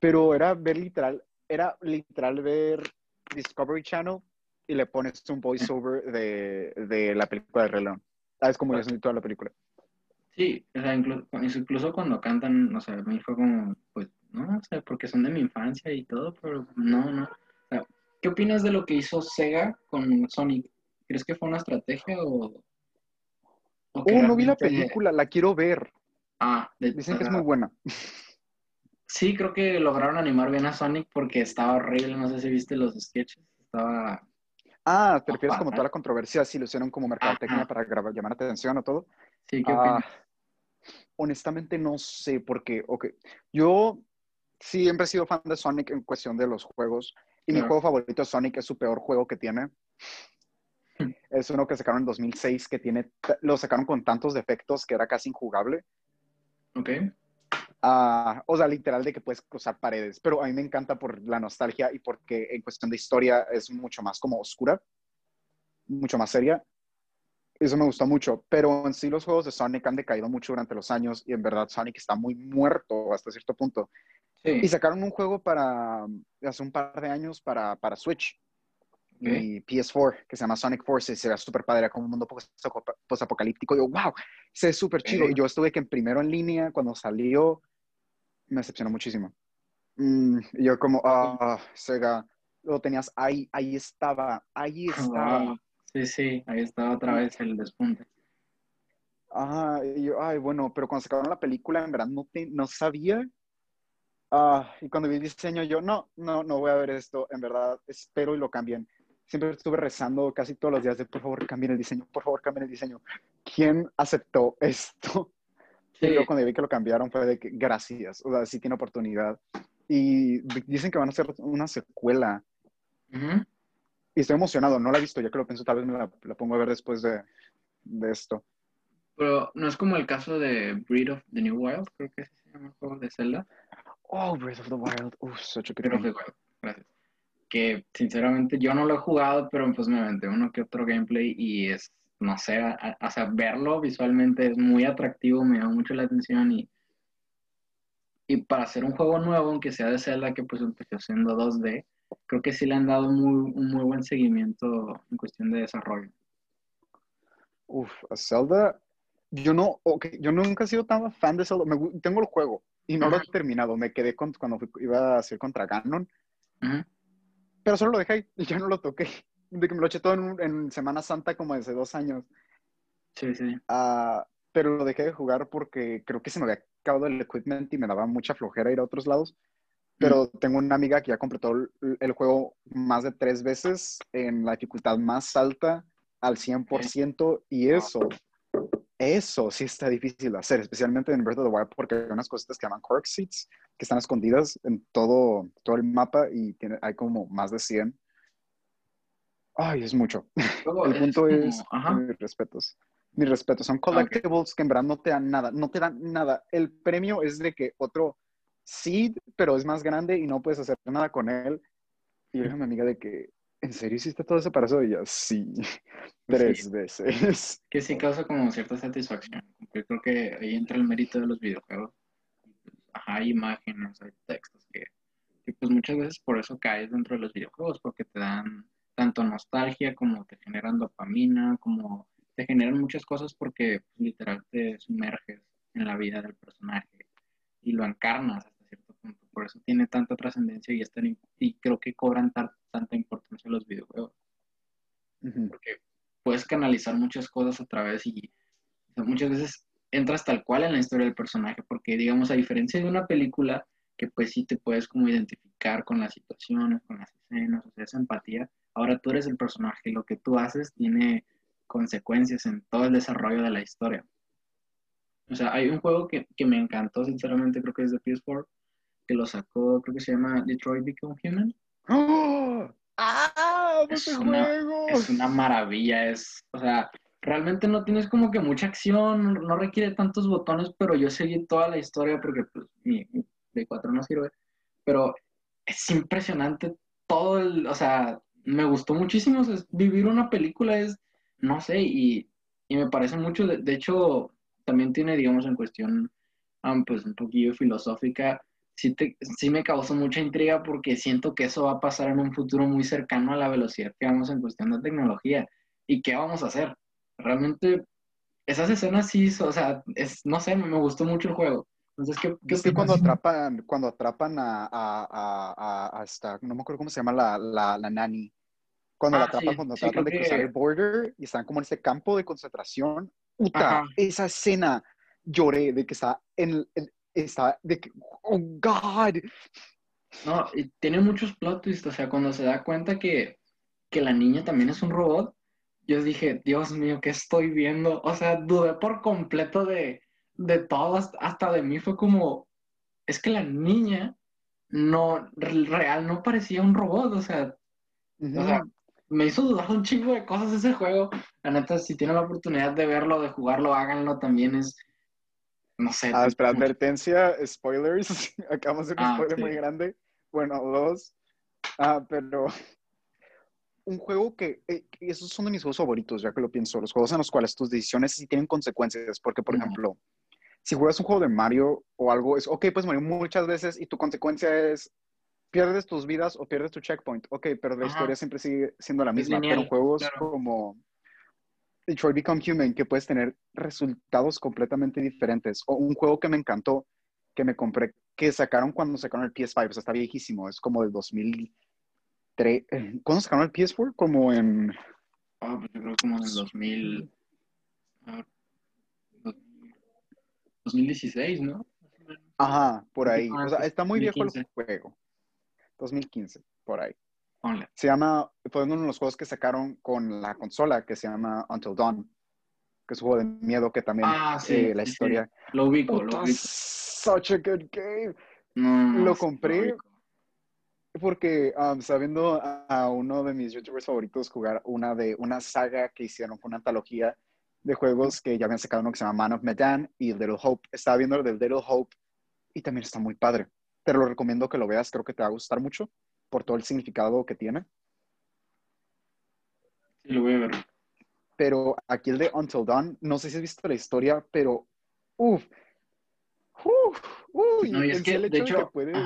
pero era ver literal, era literal ver Discovery Channel y le pones un voiceover de, de la película de Relón. ¿Sabes cómo yo sentí toda la película? Sí, o sea, incluso, incluso cuando cantan, o sea, a mí fue como, pues, no, o sea, porque son de mi infancia y todo, pero no, no. O sea, ¿Qué opinas de lo que hizo Sega con Sonic? ¿Crees que fue una estrategia o...? oh, no vi la película, la quiero ver. Ah, dicen que es muy buena. Sí, creo que lograron animar bien a Sonic porque estaba horrible. No sé si viste los sketches. Estaba. Ah, te refieres como toda la controversia, si lo hicieron como mercadotecnia para grabar, llamar atención o todo. Sí, ¿qué ah, honestamente no sé, porque, ok, yo siempre he sido fan de Sonic en cuestión de los juegos. Y mi juego favorito de Sonic es su peor juego que tiene. es uno que sacaron en 2006 que tiene, lo sacaron con tantos defectos que era casi injugable. Ok. Ah, o sea, literal de que puedes cruzar paredes, pero a mí me encanta por la nostalgia y porque en cuestión de historia es mucho más como oscura, mucho más seria. Eso me gusta mucho, pero en sí los juegos de Sonic han decaído mucho durante los años y en verdad Sonic está muy muerto hasta cierto punto. Y sacaron un juego para hace un par de años para, para Switch y PS4 que se llama Sonic Forces. Ve súper padre, era como un mundo post-apocalíptico. Yo, wow, se ve súper chido. Y yo estuve que en primero en línea, cuando salió, me decepcionó muchísimo. Mm, y yo, como, ah, Sega, lo tenías ahí, ahí estaba, ahí estaba. Sí, sí, ahí estaba otra vez el despunte. Ajá, y yo, ay, bueno, pero cuando sacaron la película, en verdad no, te, no sabía Ah, y cuando vi el diseño, yo no, no, no voy a ver esto, en verdad, espero y lo cambien. Siempre estuve rezando casi todos los días de, por favor, cambien el diseño, por favor, cambien el diseño. ¿Quién aceptó esto? Sí. Y yo cuando vi que lo cambiaron fue de que, gracias, o sea, sí tiene oportunidad. Y dicen que van a hacer una secuela. Y estoy emocionado, no la he visto, ya que lo pienso, tal vez me la, la pongo a ver después de, de, esto. Pero no es como el caso de Breed of the New Wild, creo que se llama el juego de Zelda. Oh, Breath of the Wild. Uf, such a good Breath of the Wild. Gracias. Que sinceramente yo no lo he jugado, pero pues me aventé uno que otro gameplay y es, no sé, o sea, verlo visualmente es muy atractivo, me llama mucho la atención y, y para hacer un juego nuevo, aunque sea de Zelda, que pues empezó siendo 2D, creo que sí le han dado muy, un muy buen seguimiento en cuestión de desarrollo. Uf, a Zelda, yo no, okay, yo nunca he sido tan fan de Zelda, me, tengo el juego, y no lo he terminado. Me quedé con, cuando iba a hacer contra Ganon. Pero solo lo dejé y ya no lo toqué. De que me lo eché todo en, Semana Santa como hace dos años. Sí, sí. Uh, pero lo dejé de jugar porque creo que se me había acabado el equipment y me daba mucha flojera ir a otros lados. Pero tengo una amiga que ya completó el, el, juego más de tres veces en la dificultad más alta al 100% y eso eso sí está difícil de hacer, especialmente en Breath of the Wild, porque hay unas cositas que llaman Cork Seeds, que están escondidas en todo, todo el mapa y tiene, hay como más de 100. Ay, es mucho. el punto es, mis respetos. Mis respetos. Son collectibles que en verdad no te dan nada, no te dan nada. El premio es de que otro seed, pero es más grande y no puedes hacer nada con él. Y yo mi amiga de que ¿en serio hiciste todo eso para eso? Y yo, sí, <laughs> tres veces. <laughs> Que sí causa como cierta satisfacción. Yo creo que ahí entra el mérito de los videojuegos. Ajá, hay imágenes, hay textos que, pues muchas veces por eso caes dentro de los videojuegos, porque te dan tanto nostalgia como te generan dopamina, como te generan muchas cosas porque pues, literal te sumerges en la vida del personaje y lo encarnas por eso tiene tanta trascendencia y, y creo que cobran tanta importancia los videojuegos. Porque puedes canalizar muchas cosas a través y muchas veces entras tal cual en la historia del personaje, porque digamos, a diferencia de una película, que pues sí te puedes como identificar con las situaciones, con las escenas, o sea, esa empatía, ahora tú eres el personaje y lo que tú haces tiene consecuencias en todo el desarrollo de la historia. O sea, hay un juego que, que me encantó, sinceramente, creo que es de PS4, que lo sacó, creo que se llama Detroit Become Human. ¡Oh! ¡Ah! Es una, juego! es una maravilla, es, o sea, realmente no tienes como que mucha acción, no requiere tantos botones, pero yo seguí toda la historia porque pues mi, de 4 no sirve, pero es impresionante todo el, o sea, me gustó muchísimo, vivir una película es, no sé, y, y me parece mucho, de, de, hecho, también tiene, digamos, en cuestión, um, pues un poquillo filosófica, sí, te, sí me causó mucha intriga porque siento que eso va a pasar en un futuro muy cercano a la velocidad que vamos en cuestión de tecnología. ¿Y qué vamos a hacer? Realmente, esas escenas sí, o sea, es, no sé, me gustó mucho el juego. Entonces, ¿qué, qué es que cuando atrapan, cuando atrapan a, a, a, a, esta, no me acuerdo cómo se llama la, la, la nani, cuando la ah, atrapan, cuando tratan de cruzar el border y están como en ese campo de concentración, puta, esa escena lloré de que está en, en, está de que, oh God. No, y tiene muchos plot twists, o sea, cuando se da cuenta que, que la niña también es un robot, yo dije, Dios mío, ¿qué estoy viendo? O sea, dudé por completo de, de todo, hasta de mí fue como, es que la niña no, real, no parecía un robot, o sea, o sea, me hizo dudar un chingo de cosas ese juego. La neta, si tienen la oportunidad de verlo, de jugarlo, háganlo también, es, no sé. Ah, espera, advertencia, spoilers. <laughs> Acabamos de un ah, spoiler muy grande. Bueno, dos. Ah, pero <laughs> un juego que, eh, esos son de mis juegos favoritos, ya que lo pienso, los juegos en los cuales tus decisiones sí tienen consecuencias, porque, por ejemplo, si juegas un juego de Mario o algo, es, ok, pues morir muchas veces y tu consecuencia es, pierdes tus vidas o pierdes tu checkpoint. Ok, pero la historia siempre sigue siendo la misma. pero en juegos como Detroit Become Human, que puedes tener resultados completamente diferentes. O un juego que me encantó, que me compré, que sacaron cuando sacaron el PS5, o sea, está viejísimo, es como del 2003. ¿Cuándo sacaron el PS4? Como en... Ah, pues yo creo como en el 2000... 2016, ¿no? Ajá, por ahí. O sea, está muy viejo el juego. 2015, por ahí. Se llama, fue uno de los juegos que sacaron con la consola que se llama Until Dawn, que es un juego de miedo que también ah, sí, eh, la historia. Lo ubico, lo ubico. Such a good game. lo compré porque um, sabiendo a, uno de mis youtubers favoritos jugar una de una saga que hicieron con una antología de juegos que ya habían sacado uno que se llama Man of Medan y Little Hope. Estaba viendo el de Little Hope y también está muy padre. Te lo recomiendo que lo veas, creo que te va a gustar mucho por todo el significado que tiene. Sí, lo voy a ver. Pero aquí el de Until Dawn, no sé si has visto la historia, pero uff, uff, uff, no, y es que, de hecho, puedes,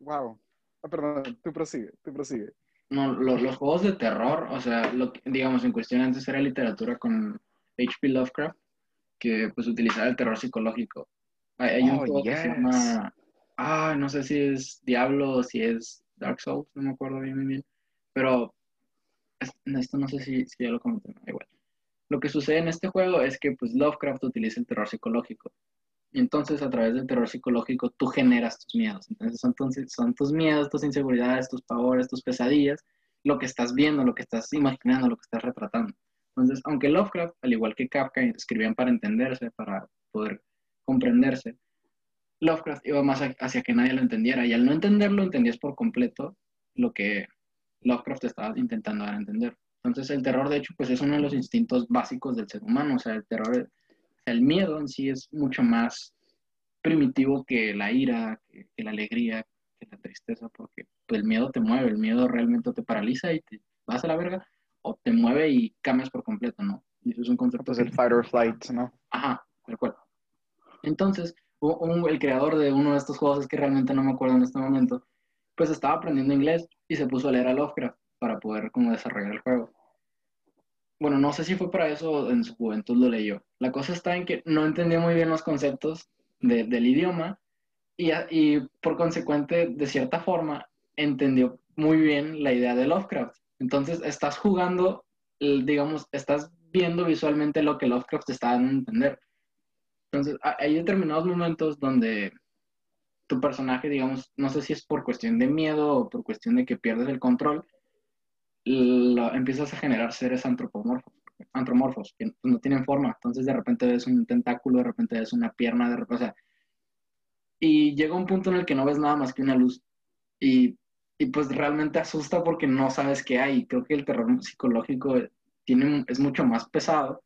wow. Ah, perdón, tú prosigue, tú prosigue. No, los, los juegos de terror, o sea, lo, digamos, en cuestión antes era literatura con H.P. Lovecraft, que pues utilizaba el terror psicológico. Hay, un oh, juego que se llama, ah, no sé si es Diablo o si es Dark Souls, no me acuerdo bien, bien, pero esto no sé si, si ya lo comenté, igual. Lo que sucede en este juego es que pues Lovecraft utiliza el terror psicológico. Y entonces a través del terror psicológico tú generas tus miedos. Entonces son, son tus miedos, tus inseguridades, tus pavores, tus pesadillas, lo que estás viendo, lo que estás imaginando, lo que estás retratando. Entonces, aunque Lovecraft, al igual que Kafka, escribían para entenderse, para poder comprenderse, Lovecraft iba más hacia que nadie lo entendiera y al no entenderlo entendías por completo lo que Lovecraft estaba intentando dar a entender. Entonces el terror de hecho pues es uno de los instintos básicos del ser humano, o sea, el terror, el miedo en sí es mucho más primitivo que la ira, que, la alegría, que la tristeza, porque pues, el miedo te mueve, el miedo realmente te paraliza y te vas a la verga o te mueve y cambias por completo, ¿no? Y eso es un concepto. Es el fight or flight, ¿no? Ajá, de acuerdo. Entonces, el creador de uno de estos juegos, es que realmente no me acuerdo en este momento, pues estaba aprendiendo inglés y se puso a leer a Lovecraft para poder como desarrollar el juego. Bueno, no sé si fue para eso en su juventud lo leyó. La cosa está en que no entendía muy bien los conceptos del idioma y, y por consecuente, de cierta forma, entendió muy bien la idea de Lovecraft. Entonces, estás jugando, digamos, estás viendo visualmente lo que Lovecraft está dando a entender. Entonces, hay determinados momentos donde tu personaje, digamos, no sé si es por cuestión de miedo o por cuestión de que pierdes el control, empiezas a generar seres antropomorfos, antropomorfos que no tienen forma. Entonces, de repente ves un tentáculo, de repente ves una pierna, de repente, o sea, y llega un punto en el que no ves nada más que una luz. Y, y pues realmente asusta porque no sabes qué hay. Creo que el terror psicológico tiene, es mucho más pesado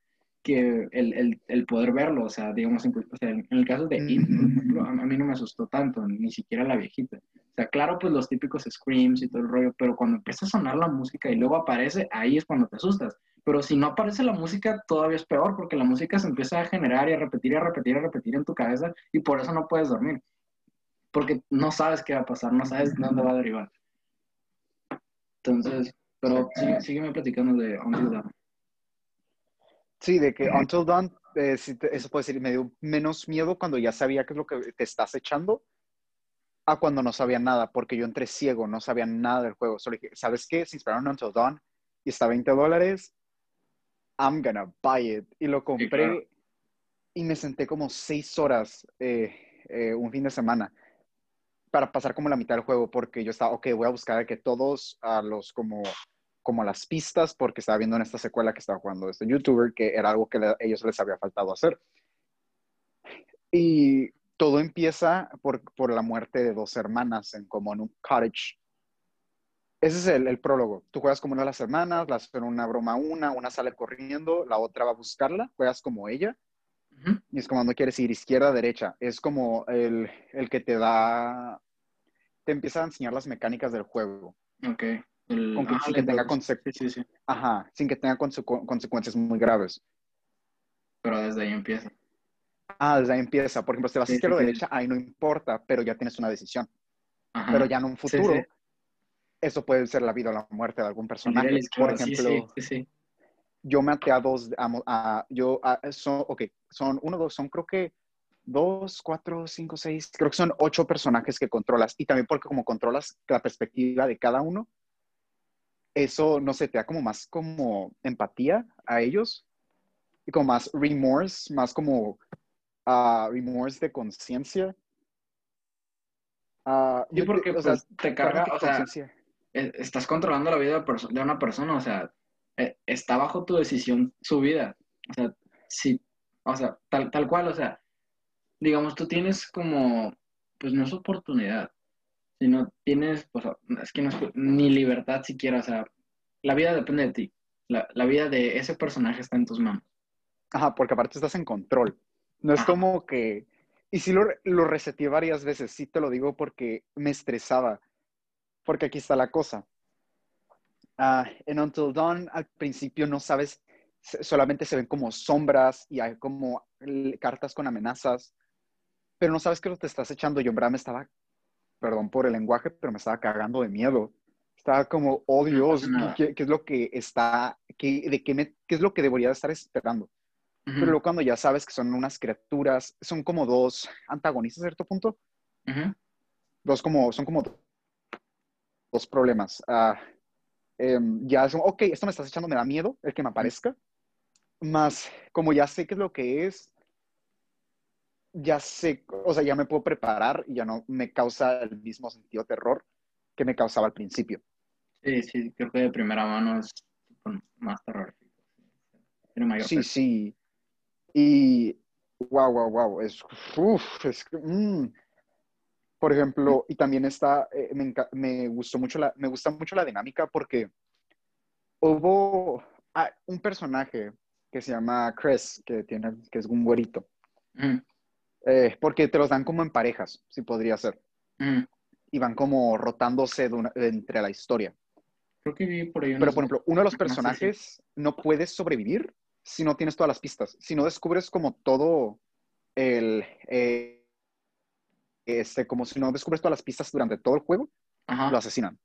que el, el, el, poder verlo, o sea, digamos, en, en el caso de It, por ejemplo, a, mí no me asustó tanto, ni siquiera la viejita. O sea, claro, pues los típicos screams y todo el rollo, pero cuando empieza a sonar la música y luego aparece, ahí es cuando te asustas. Pero si no aparece la música, todavía es peor, porque la música se empieza a generar y a repetir y a repetir y a repetir en tu cabeza, y por eso no puedes dormir. Porque no sabes qué va a pasar, no sabes dónde va a derivar. Entonces, pero sigue, sígueme platicando de Until Sí, de que Until Dawn, eh, eso puede ser, me dio menos miedo cuando ya sabía qué es lo que te estás echando a cuando no sabía nada, porque yo entré ciego, no sabía nada del juego. Solo dije, ¿sabes qué? Si inspiraron Until Dawn y está a 20 dólares, I'm gonna buy it. Y lo compré y me senté como seis horas eh, eh, un fin de semana para pasar como la mitad del juego, porque yo estaba, ok, voy a buscar que todos a los como como las pistas porque estaba viendo en esta secuela que estaba jugando este youtuber que era algo que a ellos les había faltado hacer. Y todo empieza por, por la muerte de dos hermanas en como en un cottage. Ese es el, el, prólogo. Tú juegas como una de las hermanas, le hacen una broma una, una sale corriendo, la otra va a buscarla, juegas como ella. Y es como no quieres ir izquierda, derecha. Es como el, el que te da, te empieza a enseñar las mecánicas del juego. Ok sin, que tenga Ajá, sin que tenga consecuencias muy graves. Pero desde ahí empieza. Ah, desde ahí empieza. Por ejemplo, si vas Sí, sí, izquierda o sí. derecha, ahí no importa, pero ya tienes una decisión. Ajá. Pero ya en un Sí, futuro, sí. eso puede ser la vida o la muerte de algún personaje. Por sí, ejemplo, sí, sí, sí. yo maté a dos, a, a- yo, a- son, ok, son uno, dos, son creo que dos, cuatro, cinco, seis, creo que son ocho personajes que controlas. Y también porque como controlas la perspectiva de cada uno, eso, no sé, te da como más como empatía a ellos y como más remorse, más como ah, remorse de conciencia. Ah, Sí, porque o sea, pues, te carga, o sea, conciencia. eh, estás controlando la vida de, una persona, o sea, eh, está bajo tu decisión su vida. O sea, sí, o sea, tal, tal cual, o sea, digamos, tú tienes como, pues no es oportunidad, sino tienes, pues, es que no es ni libertad siquiera, o sea, la vida depende de ti. La, la vida de ese personaje está en tus manos. Ajá, porque aparte estás en control. No es Ajá. como que... Y sí lo, lo reseteé varias veces, sí te lo digo porque me estresaba. Porque aquí está la cosa. Ah, en Until Dawn, al principio no sabes, solamente se ven como sombras y hay como cartas con amenazas, pero no sabes qué es lo que te estás echando. Yo en verdad me estaba, perdón por el lenguaje, pero me estaba cagando de miedo. Estaba como, oh Dios, nada. ¿qué, qué es lo que está, qué, de qué, me- qué es lo que debería estar esperando? Ujú, Pero luego cuando ya sabes que son unas criaturas, son como dos antagonistas a cierto punto, ujú. dos como, son como dos problemas. Ah, em, ya como, ok, esto me estás echando, me da miedo el que me aparezca, más como ya sé qué es lo que es, ya sé, o sea, ya me puedo preparar y ya no me causa el mismo sentido de terror que me causaba al principio. Sí, sí, creo que de primera mano es más terrorífico. Tiene mayor Sí, peso. sí. Y wow, wow, wow. Es, uf, es mm. Por ejemplo, y también está, eh, me, me gustó mucho la, me gusta mucho la dinámica porque hubo ah, un personaje que se llama Chris, que tiene, que es un güerito. Eh, porque te los dan como en parejas, si podría ser. ujú. Y van como rotándose una- entre la historia. Creo que vi por ahí Pero, por ejemplo, uno de los Ajá, sí, sí. personajes no puedes sobrevivir si no tienes todas las pistas. Si no descubres como todo el... eh, este, como si no descubres todas las pistas durante todo el juego, Ajá. lo asesinan.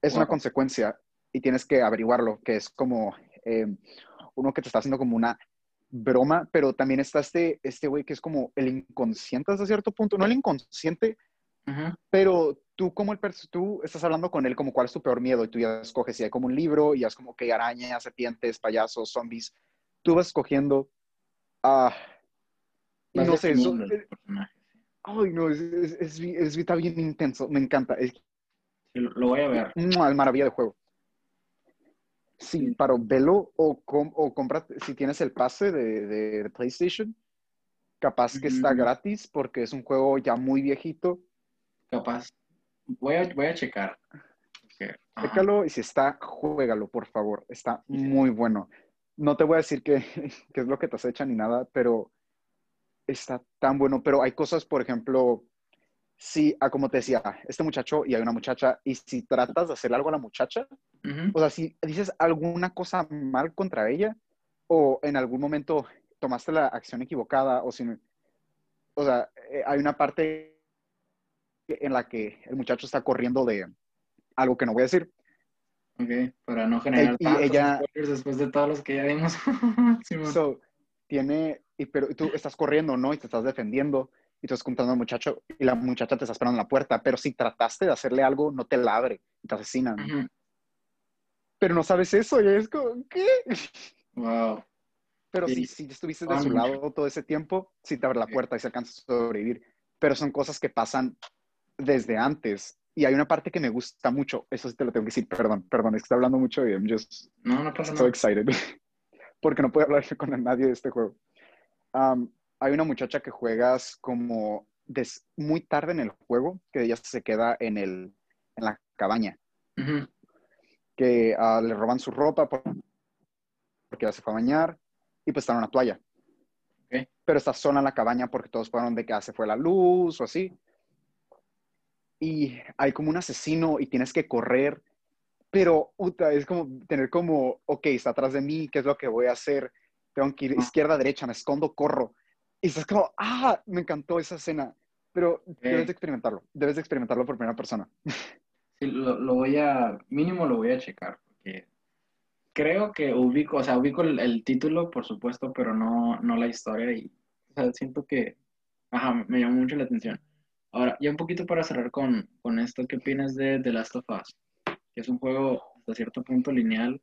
Es Wow. una consecuencia y tienes que averiguarlo, que es como eh, uno que te está haciendo como una broma, pero también está este este güey que es como el inconsciente hasta cierto punto, no el inconsciente, Ujú, pero tú como el tú estás hablando con él como cuál es tu peor miedo y tú ya escoges si hay como un libro y es como que arañas, serpientes, payasos, zombies, tú vas escogiendo ah Vas no sé, eso, el personaje. ay no, es, es, es, es está bien intenso, me encanta, es lo, voy a ver. es maravilla de juego. Sí, para velo o, com- o compra, si tienes el pase de, de- de PlayStation, capaz que está Ujú. gratis porque es un juego ya muy viejito. Capaz. Voy a, voy a checar. Ajá. Chécalo y si está, juégalo, por favor. Está muy bueno. No te voy a decir qué <laughs> qué es lo que te acecha ni nada, pero está tan bueno. Pero hay cosas, por ejemplo, si, ah, como te decía, este muchacho y hay una muchacha, y si tratas de hacer algo a la muchacha, o sea, si dices alguna cosa mal contra ella, o en algún momento tomaste la acción equivocada, o si, o sea, eh, hay una parte en la que el muchacho está corriendo de algo que no voy a decir. Ok, para no generar y tantos ella- después de todos los que ya vimos. <laughs> Simón. So, tiene, y, pero tú estás corriendo, ¿no? Y te estás defendiendo, y tú estás contando al muchacho, y la muchacha te está esperando en la puerta, pero si trataste de hacerle algo, no te la abre, y te asesinan. Pero no sabes eso, y es como, ¿qué? Wow. Pero Sí. si, si estuviste de Ah, su mucho. lado todo ese tiempo, sí te abre la puerta y se alcanza a sobrevivir. Pero son cosas que pasan desde antes. Y hay una parte que me gusta mucho, eso sí te lo tengo que decir, perdón, perdón, es que estoy hablando mucho y I'm just No, no pasa so nada. excited. <laughs> Porque no puedo hablar con nadie de este juego. Um, hay una muchacha que juegas como des- muy tarde en el juego, que ella se queda en, el, en la cabaña, Ujú. que ah, le roban su ropa por- porque ella se fue a bañar y pues está en una toalla. Ok. Pero está sola en la cabaña porque todos fueron de que ah, se fue la luz o así. Y hay como un asesino y tienes que correr, pero puta, es como tener como, ok, está atrás de mí, ¿qué es lo que voy a hacer? Tengo que ir Ah. izquierda, derecha, me escondo, corro. Y estás como, ah, me encantó esa escena. Pero debes de experimentarlo, debes de experimentarlo por primera persona. <laughs> Sí, lo, lo, voy a, mínimo lo voy a checar, porque creo que ubico, o sea, ubico el, el, título, por supuesto, pero no, no la historia y o sea, siento que, ajá, me llamó mucho la atención. Ahora, ya un poquito para cerrar con, con esto, ¿qué opinas de The Last of Us? Que es un juego hasta cierto punto lineal,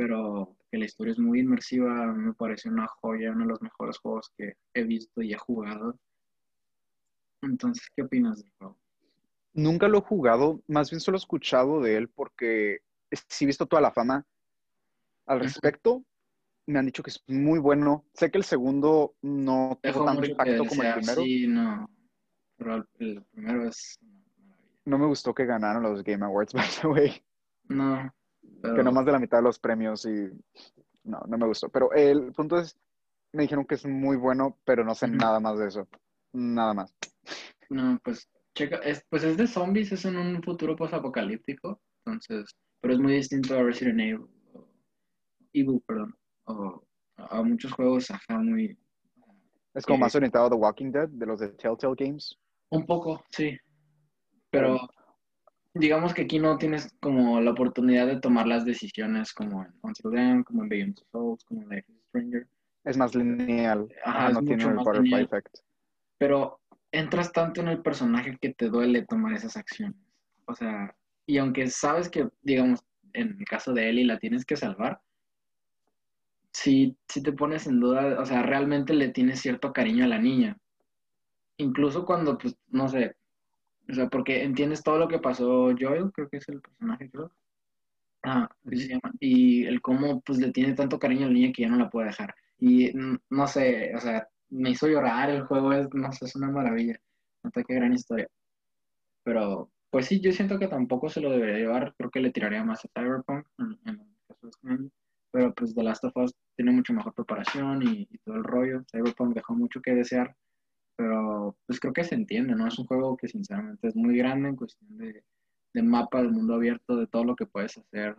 pero que la historia es muy inmersiva, me parece una joya, uno de los mejores juegos que he visto y he jugado. Entonces, ¿qué opinas del juego? Nunca lo he jugado, más bien solo he escuchado de él porque sí he visto toda la fama al respecto. Me han dicho que es muy bueno. Sé que el segundo no tuvo tanto impacto como el primero. Sí, no. Pero el primero es No me gustó que ganaron los Game Awards, <laughs> by the way. No. Que no más de la mitad de los premios y no, no me gustó. Pero el punto es, me dijeron que es muy bueno, pero no sé nada más de eso. Nada más. No, pues checa, es, pues es de zombies, es en un futuro post-apocalíptico, entonces, pero es muy distinto a Resident Evil, o, Evil, perdón, o a muchos juegos, ajá, muy... Es como más orientado a The Walking Dead, de los de Telltale Games. Un poco, sí, pero digamos que aquí no tienes como la oportunidad de tomar las decisiones como en Until Dawn, como en Beyond the Souls, como en Life is Stranger. Es más lineal, ajá, no tiene el butterfly effect. Pero entras tanto en el personaje que te duele tomar esas acciones. O sea, y aunque sabes que, digamos, en el caso de Ellie la tienes que salvar, si, si te pones en duda, o sea, realmente le tienes cierto cariño a la niña. Incluso cuando, pues, no sé, o sea, porque entiendes todo lo que pasó Joel, creo que es el personaje, creo. Ah, se llama. Y el cómo, pues, le tiene tanto cariño a la niña que ya no la puede dejar. Y no sé, o sea, me hizo llorar, el juego es, no sé, es una maravilla. Nota qué gran historia. Pero, pues sí, yo siento que tampoco se lo debería llevar, creo que le tiraría más a Cyberpunk en, el caso de Pero pues The Last of Us tiene mucho mejor preparación y, todo el rollo. Cyberpunk dejó mucho que desear, pero pues creo que se entiende, ¿no? Es un juego que sinceramente es muy grande en cuestión de, de mapa, del mundo abierto, de todo lo que puedes hacer.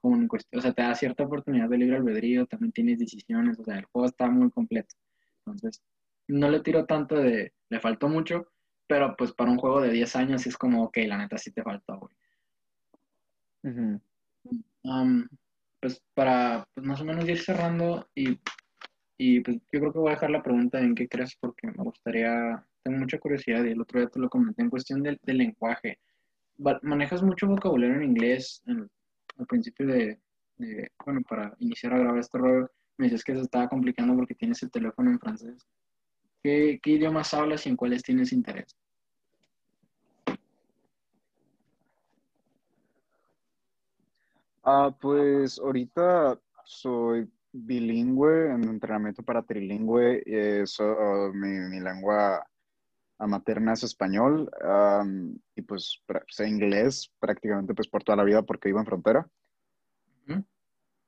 Como en cuestión, o sea, te da cierta oportunidad de libre albedrío, también tienes decisiones, o sea, el juego está muy completo. Entonces, no le tiro tanto de, le faltó mucho, pero pues para un juego de 10 años es como, ok, la neta sí te faltó, güey. Um, pues para pues, más o menos ir cerrando y, y, pues yo creo que voy a dejar la pregunta en qué crees porque me gustaría, tengo mucha curiosidad y el otro día te lo comenté en cuestión del, lenguaje. ¿Manejas mucho vocabulario en inglés al principio de, de, bueno, para iniciar a grabar este rollo? Me dices que se estaba complicando porque tienes el teléfono en francés. ¿Qué, qué idiomas hablas y en cuáles tienes interés? Ah, pues ahorita soy bilingüe en entrenamiento para trilingüe. Eh, mi, lengua materna es español y pues sé inglés prácticamente pues por toda la vida porque vivo en frontera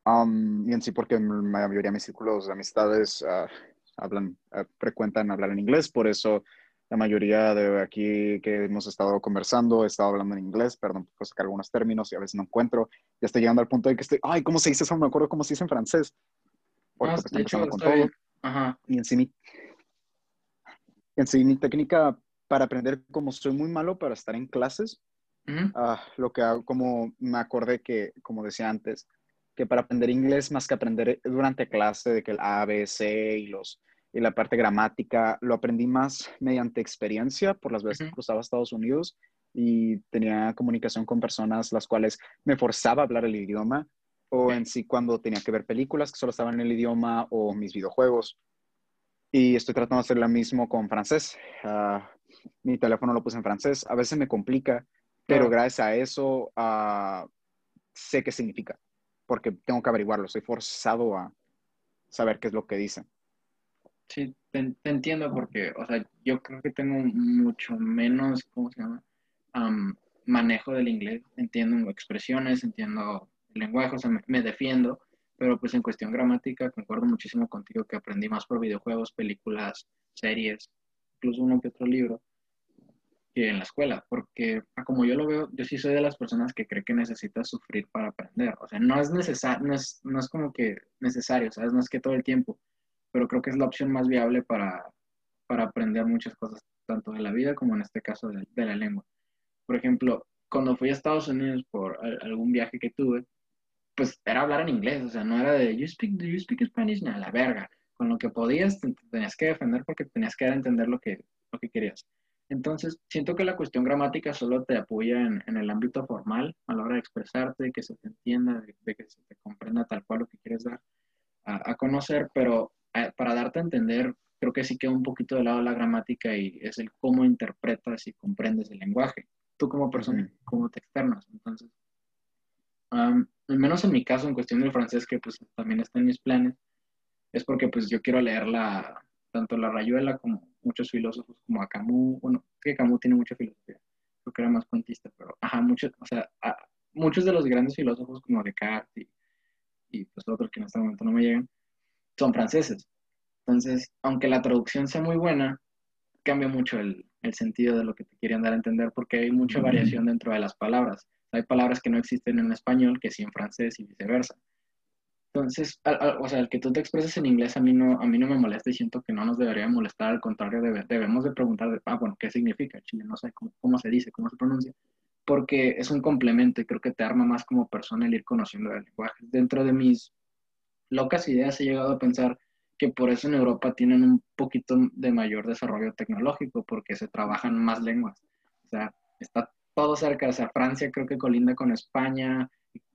y en sí porque la mayoría de mis círculos de amistades uh, hablan, uh, frecuentan hablar en inglés, por eso la mayoría de aquí que hemos estado conversando, he estado hablando en inglés, perdón, puedo sacar algunos términos y a veces no encuentro. Ya estoy llegando al punto de que estoy, ay, ¿cómo se dice eso? No me acuerdo cómo se dice en francés. Porque, ah, de hecho, con todo. Ajá. Y en sí, mi, en sí, mi técnica para aprender, como soy muy malo para estar en clases, uh, lo que hago, como me acordé que, como decía antes, que para aprender inglés, más que aprender durante clase de que el A, B, C y, los, y la parte gramática, lo aprendí más mediante experiencia por las veces que cruzaba Estados Unidos y tenía comunicación con personas las cuales me forzaba a hablar el idioma o en sí cuando tenía que ver películas que solo estaban en el idioma o mis videojuegos. Y estoy tratando de hacer lo mismo con francés. Ah, mi teléfono lo puse en francés. A veces me complica, pero gracias a eso uh, sé qué significa porque tengo que averiguarlo, soy forzado a saber qué es lo que dicen. Sí, te, entiendo porque, o sea, yo creo que tengo mucho menos, ¿cómo se llama? manejo del inglés, entiendo expresiones, entiendo lenguaje, o sea, me, defiendo, pero pues en cuestión gramática concuerdo muchísimo contigo que aprendí más por videojuegos, películas, series, incluso uno que otro libro, que en la escuela, porque ah, como yo lo veo, yo sí soy de las personas que cree que necesitas sufrir para aprender. O sea, no es necesario, no es, no es como que necesario, ¿sabes? No es que todo el tiempo, pero creo que es la opción más viable para, para aprender muchas cosas, tanto de la vida como en este caso de, de la lengua. Por ejemplo, cuando fui a Estados Unidos por algún viaje que tuve, pues era hablar en inglés, o sea, no era de, you speak, do you speak Spanish? No, la verga. Con lo que podías, tenías que defender porque tenías que dar a entender lo que, lo que querías. Entonces, siento que la cuestión gramática solo te apoya en, en, el ámbito formal, a la hora de expresarte, que se te entienda, de, que se te comprenda tal cual lo que quieres dar a, a conocer, pero para darte a entender, creo que sí queda un poquito de lado la gramática y es el cómo interpretas y comprendes el lenguaje, tú como persona, cómo te externas. Entonces, um, al menos en mi caso, en cuestión del francés, que pues también está en mis planes, es porque pues yo quiero leer la, tanto la Rayuela como muchos filósofos como a Camus, bueno, que Camus tiene mucha filosofía, creo que era más cuentista, pero ajá, muchos, o sea, muchos de los grandes filósofos como Descartes y, y pues otros que en este momento no me llegan, son franceses. Entonces, aunque la traducción sea muy buena, cambia mucho el, el sentido de lo que te quieren dar a entender porque hay mucha variación dentro de las palabras. Hay palabras que no existen en español que sí en francés y viceversa. Entonces, o sea, el que tú te expreses en inglés a mí no, a mí no me molesta y siento que no nos debería molestar, al contrario, debemos de preguntar, ah, bueno, ¿qué significa chile? No sé cómo, cómo, se dice, cómo se pronuncia, porque es un complemento y creo que te arma más como persona el ir conociendo el lenguaje. Dentro de mis locas ideas he llegado a pensar que por eso en Europa tienen un poquito de mayor desarrollo tecnológico, porque se trabajan más lenguas. O sea, está todo cerca, o sea, Francia creo que colinda con España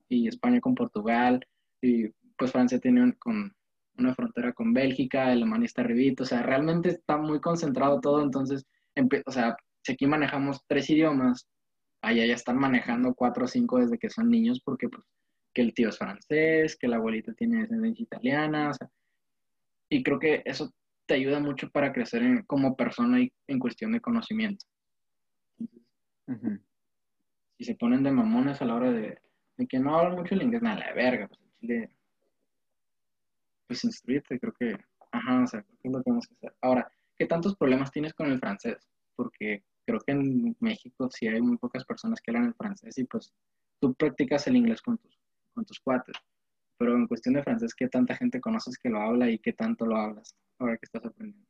y España con Portugal, y pues Francia tiene con una frontera con Bélgica, Alemania está arribito, o sea, realmente está muy concentrado todo, entonces, o sea, si aquí manejamos tres idiomas, allá ya están manejando cuatro o cinco desde que son niños, porque pues que el tío es francés, que la abuelita tiene descendencia italiana, o sea, y creo que eso te ayuda mucho para crecer como persona y en cuestión de conocimiento. Si se ponen de mamones a la hora de, que no hablan mucho el inglés, nada, la verga, pues en Chile, pues instruirte, creo que, ajá, o sea, creo que es lo que tenemos que hacer. Ahora, ¿qué tantos problemas tienes con el francés? Porque creo que en México sí hay muy pocas personas que hablan el francés y pues tú practicas el inglés con tus, con tus cuates pero en cuestión de francés, ¿qué tanta gente conoces que lo habla y qué tanto lo hablas ahora que estás aprendiendo?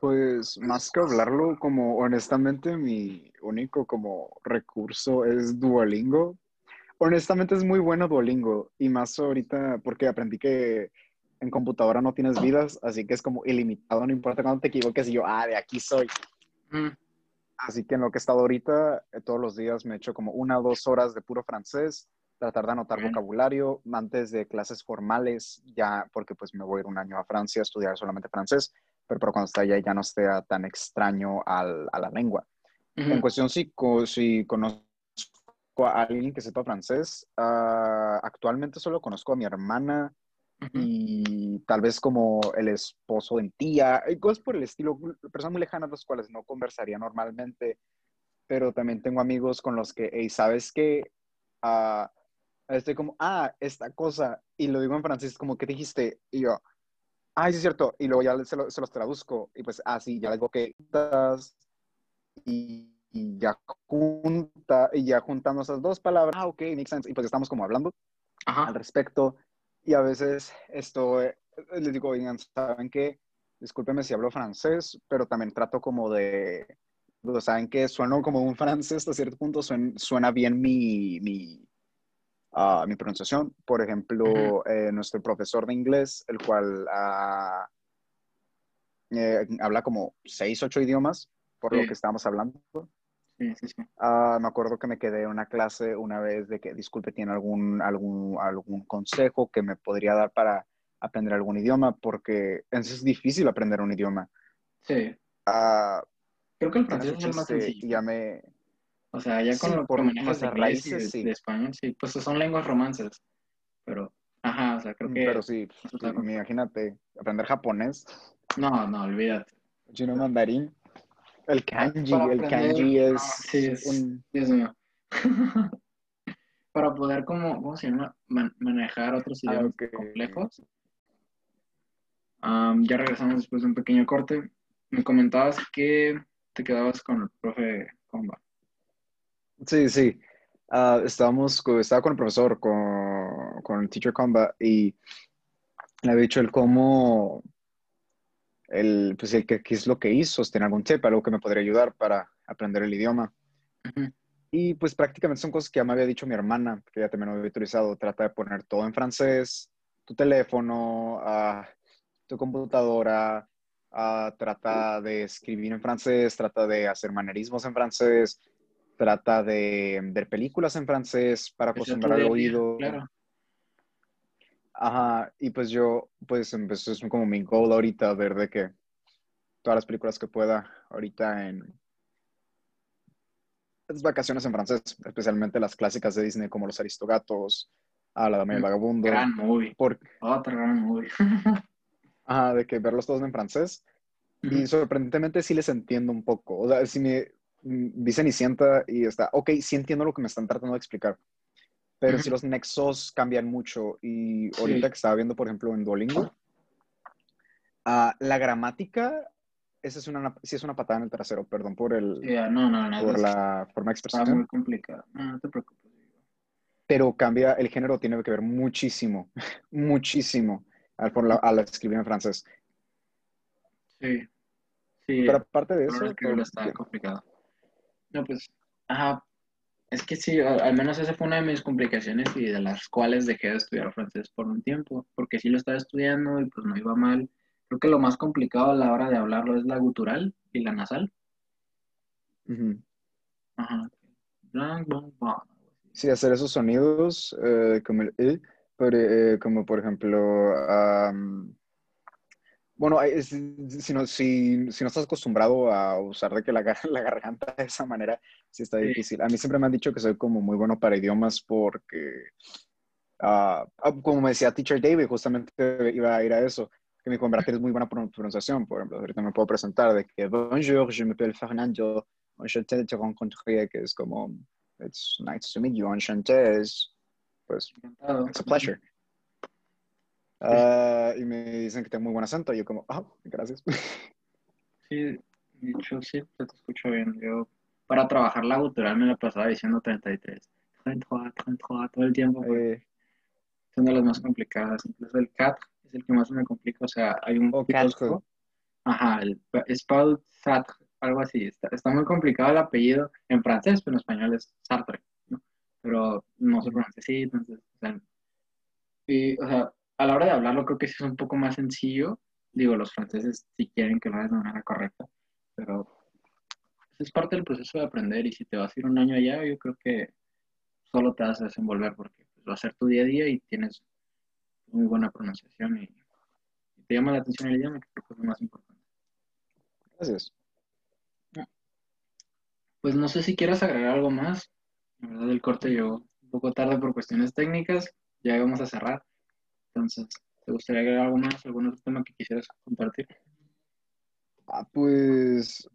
Pues más que hablarlo, como honestamente mi único como recurso es Duolingo. Honestamente es muy bueno Duolingo y más ahorita porque aprendí que en computadora no tienes vidas, así que es como ilimitado, no importa cuándo te equivoques y yo, ah, de aquí soy. Mm. Así que en lo que he estado ahorita, eh, todos los días me he hecho como una o dos horas de puro francés tratar de anotar vocabulario antes de clases formales, ya porque pues me voy a ir un año a Francia a estudiar solamente francés, pero, pero cuando esté allá ya no esté tan extraño al, a la lengua. En cuestión si, si conozco a alguien que sepa francés, uh, actualmente solo conozco a mi hermana y tal vez como el esposo de mi tía, cosas por el estilo, personas muy lejanas los cuales no conversaría normalmente, pero también tengo amigos con los que, hey, ¿sabes qué? Uh, estoy como, ah, esta cosa, y lo digo en francés, como, ¿qué dijiste? Y yo, ah, sí es cierto, y luego ya se, se los traduzco, y pues, ah, sí, ya les digo que y, y, ya junta, y ya juntando esas dos palabras, ah, ok, makes sense, y pues estamos como hablando al respecto, y a veces esto, eh, les digo, oigan, ¿saben qué? Discúlpenme si hablo francés, pero también trato como de, ¿saben qué? Sueno como un francés, hasta cierto punto suena, suena bien mi, mi mi pronunciación. Por ejemplo, eh, nuestro profesor de inglés, el cual ah, eh, habla como seis, ocho idiomas, por lo que estamos hablando. Sí, sí, ah, me acuerdo que me quedé en una clase una vez de que, disculpe, tiene algún, algún, algún consejo que me podría dar para aprender algún idioma, porque es difícil aprender un idioma. Sí. Ah, Creo que el francés es el más sencillo. Ya me, o sea, ya con lo que manejas de inglés y raíces, de, sí. de español, sí, pues son lenguas romances. Pero, ajá, o sea, creo que. Pero sí, con- imagínate, aprender japonés, No, no, olvídate. chino mandarín. El kanji, Para el aprender, kanji no, es, sí, es- un... Dios mío. <laughs> Para poder, como, ¿cómo se llama? Man- manejar otros Ah, idiomas complejos. Am, ya regresamos después de un pequeño corte. Me comentabas que te quedabas con el profe Comba. Sí, sí. Ah, estábamos, estaba con el profesor, con, con el teacher Comba, y le había dicho el cómo, el, pues el qué es lo que hizo, si tiene algún tip, algo que me podría ayudar para aprender el idioma. Y pues prácticamente son cosas que ya me había dicho mi hermana, que ya también me había utilizado. Trata de poner todo en francés, tu teléfono, ah, tu computadora, ah, trata de escribir en francés, trata de hacer manerismos en francés, trata de ver películas en francés para acostumbrar día, oído. Claro. Ajá, y pues yo, pues empezó es como mi goal ahorita, ver de que todas las películas que pueda ahorita en las vacaciones en francés, especialmente las clásicas de Disney como Los Aristogatos, a La Dama y el Vagabundo, Gran movie. por, Otra gran movie. <laughs> ajá, de que verlos todos en francés. Y sorprendentemente sí les entiendo un poco. O sea, si me mm, vi Cenicienta y está, ok, sí entiendo lo que me están tratando de explicar. Pero si Ujú. los nexos cambian mucho y Sí. ahorita que estaba viendo, por ejemplo, en Duolingo, ah, la gramática, esa es una, sí es una patada en el trasero, perdón por, el, Sí, ah, no, no, no. por la forma de Está expresión, muy complicado. No, te preocupes. pero cambia, el género tiene que ver muchísimo, <laughs> muchísimo al, por la- al escribir en francés. Sí. Sí. Pero aparte de eso, todo está bien. complicado. No, pues, ajá, es que sí, al menos esa fue una de mis complicaciones y de las cuales dejé de estudiar francés por un tiempo, porque sí lo estaba estudiando y pues no iba mal. Creo que lo más complicado a la hora de hablarlo es la gutural y la nasal. Ajá. Blanc, algo así. Sí, hacer esos sonidos eh, como el pero, eh, como por ejemplo, bueno, es- si, no, si, si no estás acostumbrado a usar de que la, <laughs> la garganta de esa manera, sí está difícil. A mí siempre me han dicho que soy como muy bueno para idiomas porque, ah, como me decía Teacher David, justamente iba a ir a eso, que me dijo, verdad tienes muy buena pron- pronunciación, por ejemplo, ahorita me puedo presentar de que, bonjour, je m'appelle Fernando, enchanté de te rencontrer, que es como, it's nice to meet you, enchanté, es, pues, it's a pleasure. Ah, y me dicen que tengo muy buen acento, y yo como, ah, gracias. <laughs> Sí, de hecho, sí, se te escucho bien. Yo, para trabajar la gutural me la pasaba diciendo 33. 33, 33, todo el tiempo. Eh, son de las más complicadas. Incluso el cat es el que más me complica. O sea, hay un Oh, filósofo. Ajá, el Paul Sartre, algo así. Está, está muy complicado el apellido en francés, pero en español es Sartre, ¿no? Pero no se pronuncia así, entonces, o sea, y, o sea, a la hora de hablarlo creo que sí es un poco más sencillo. Digo, los franceses sí quieren que lo hagas de manera correcta, pero es parte del proceso de aprender y si te vas a ir un año allá, yo creo que solo te vas a desenvolver porque pues, va a ser tu día a día y tienes muy buena pronunciación y, y te llama la atención el idioma, que creo que es lo más importante. gracias. Pues no sé si quieras agregar algo más. La verdad, el corte llegó un poco tarde por cuestiones técnicas. Ya íbamos a cerrar. Entonces, ¿te gustaría agregar algo más? ¿Algún otro tema que quisieras compartir? Ah, pues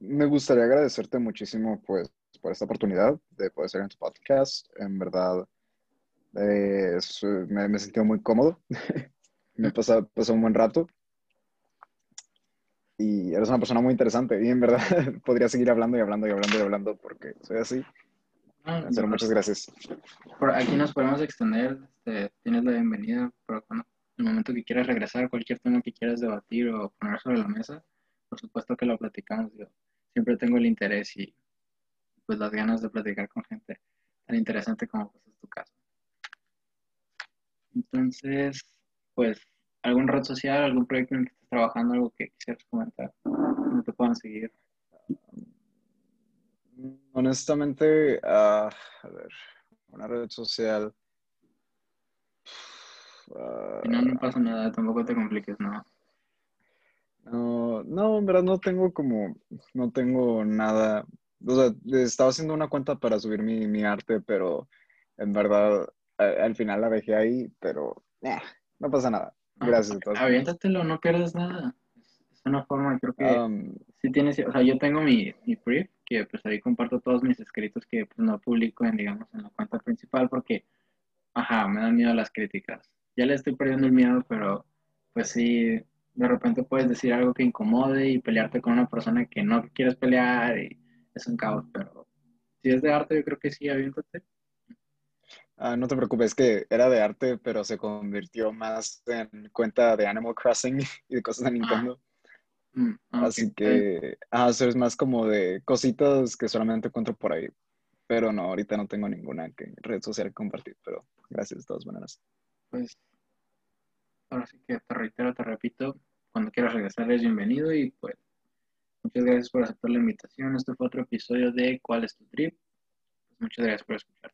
me gustaría agradecerte muchísimo pues por esta oportunidad de poder estar en tu podcast. En verdad, me, me he sentido muy cómodo. <laughs> me pasó, pasó un buen rato. Y eres una persona muy interesante. Y en verdad <laughs> podría seguir hablando y hablando y hablando y hablando porque soy así. Ah, Pero muchas gracias. Por aquí nos podemos extender. este, tienes la bienvenida. Pero cuando, el momento que quieras regresar, cualquier tema que quieras debatir o poner sobre la mesa, por supuesto que lo platicamos. Yo siempre tengo el interés y pues las ganas de platicar con gente tan interesante como pues, es tu caso. Entonces, pues, ¿algún red social, algún proyecto en el que estés trabajando, algo que quisieras comentar? ¿Cómo te puedan seguir? Honestamente, ah, a ver, una red social. ah, Si no, no pasa nada, tampoco te compliques, ¿no? No, no, en verdad no tengo como, no tengo nada. O sea, estaba haciendo una cuenta para subir mi, mi arte, pero en verdad a- al final la dejé ahí, pero eh, no pasa nada. Ah, Gracias formas. Aviéntatelo, no pierdes nada. Es, una forma, creo que Am, sí tienes, o sea, yo tengo mi, mi brief, que pues ahí comparto todos mis escritos que pues no publico en, digamos, en la cuenta principal porque, ajá, me dan miedo las críticas. Ya le estoy perdiendo el miedo, pero pues sí, de repente puedes decir algo que incomode y pelearte con una persona que no quieres pelear y es un caos, pero si es de arte, yo creo que sí, aviéntate. ah, no te preocupes, que era de arte, pero se convirtió más en cuenta de Animal Crossing <laughs> y de cosas de Ah, Nintendo. Mm, ah, Así que, ah, eso es más como de cositas que solamente encuentro por ahí. Pero no, ahorita no tengo ninguna que, red social que compartir, pero gracias de todas maneras. Pues ahora sí que te reitero, te repito, cuando quieras regresar eres bienvenido y pues muchas gracias por aceptar la invitación. Este fue otro episodio de ¿Cuál es tu trip? Pues muchas gracias por escuchar.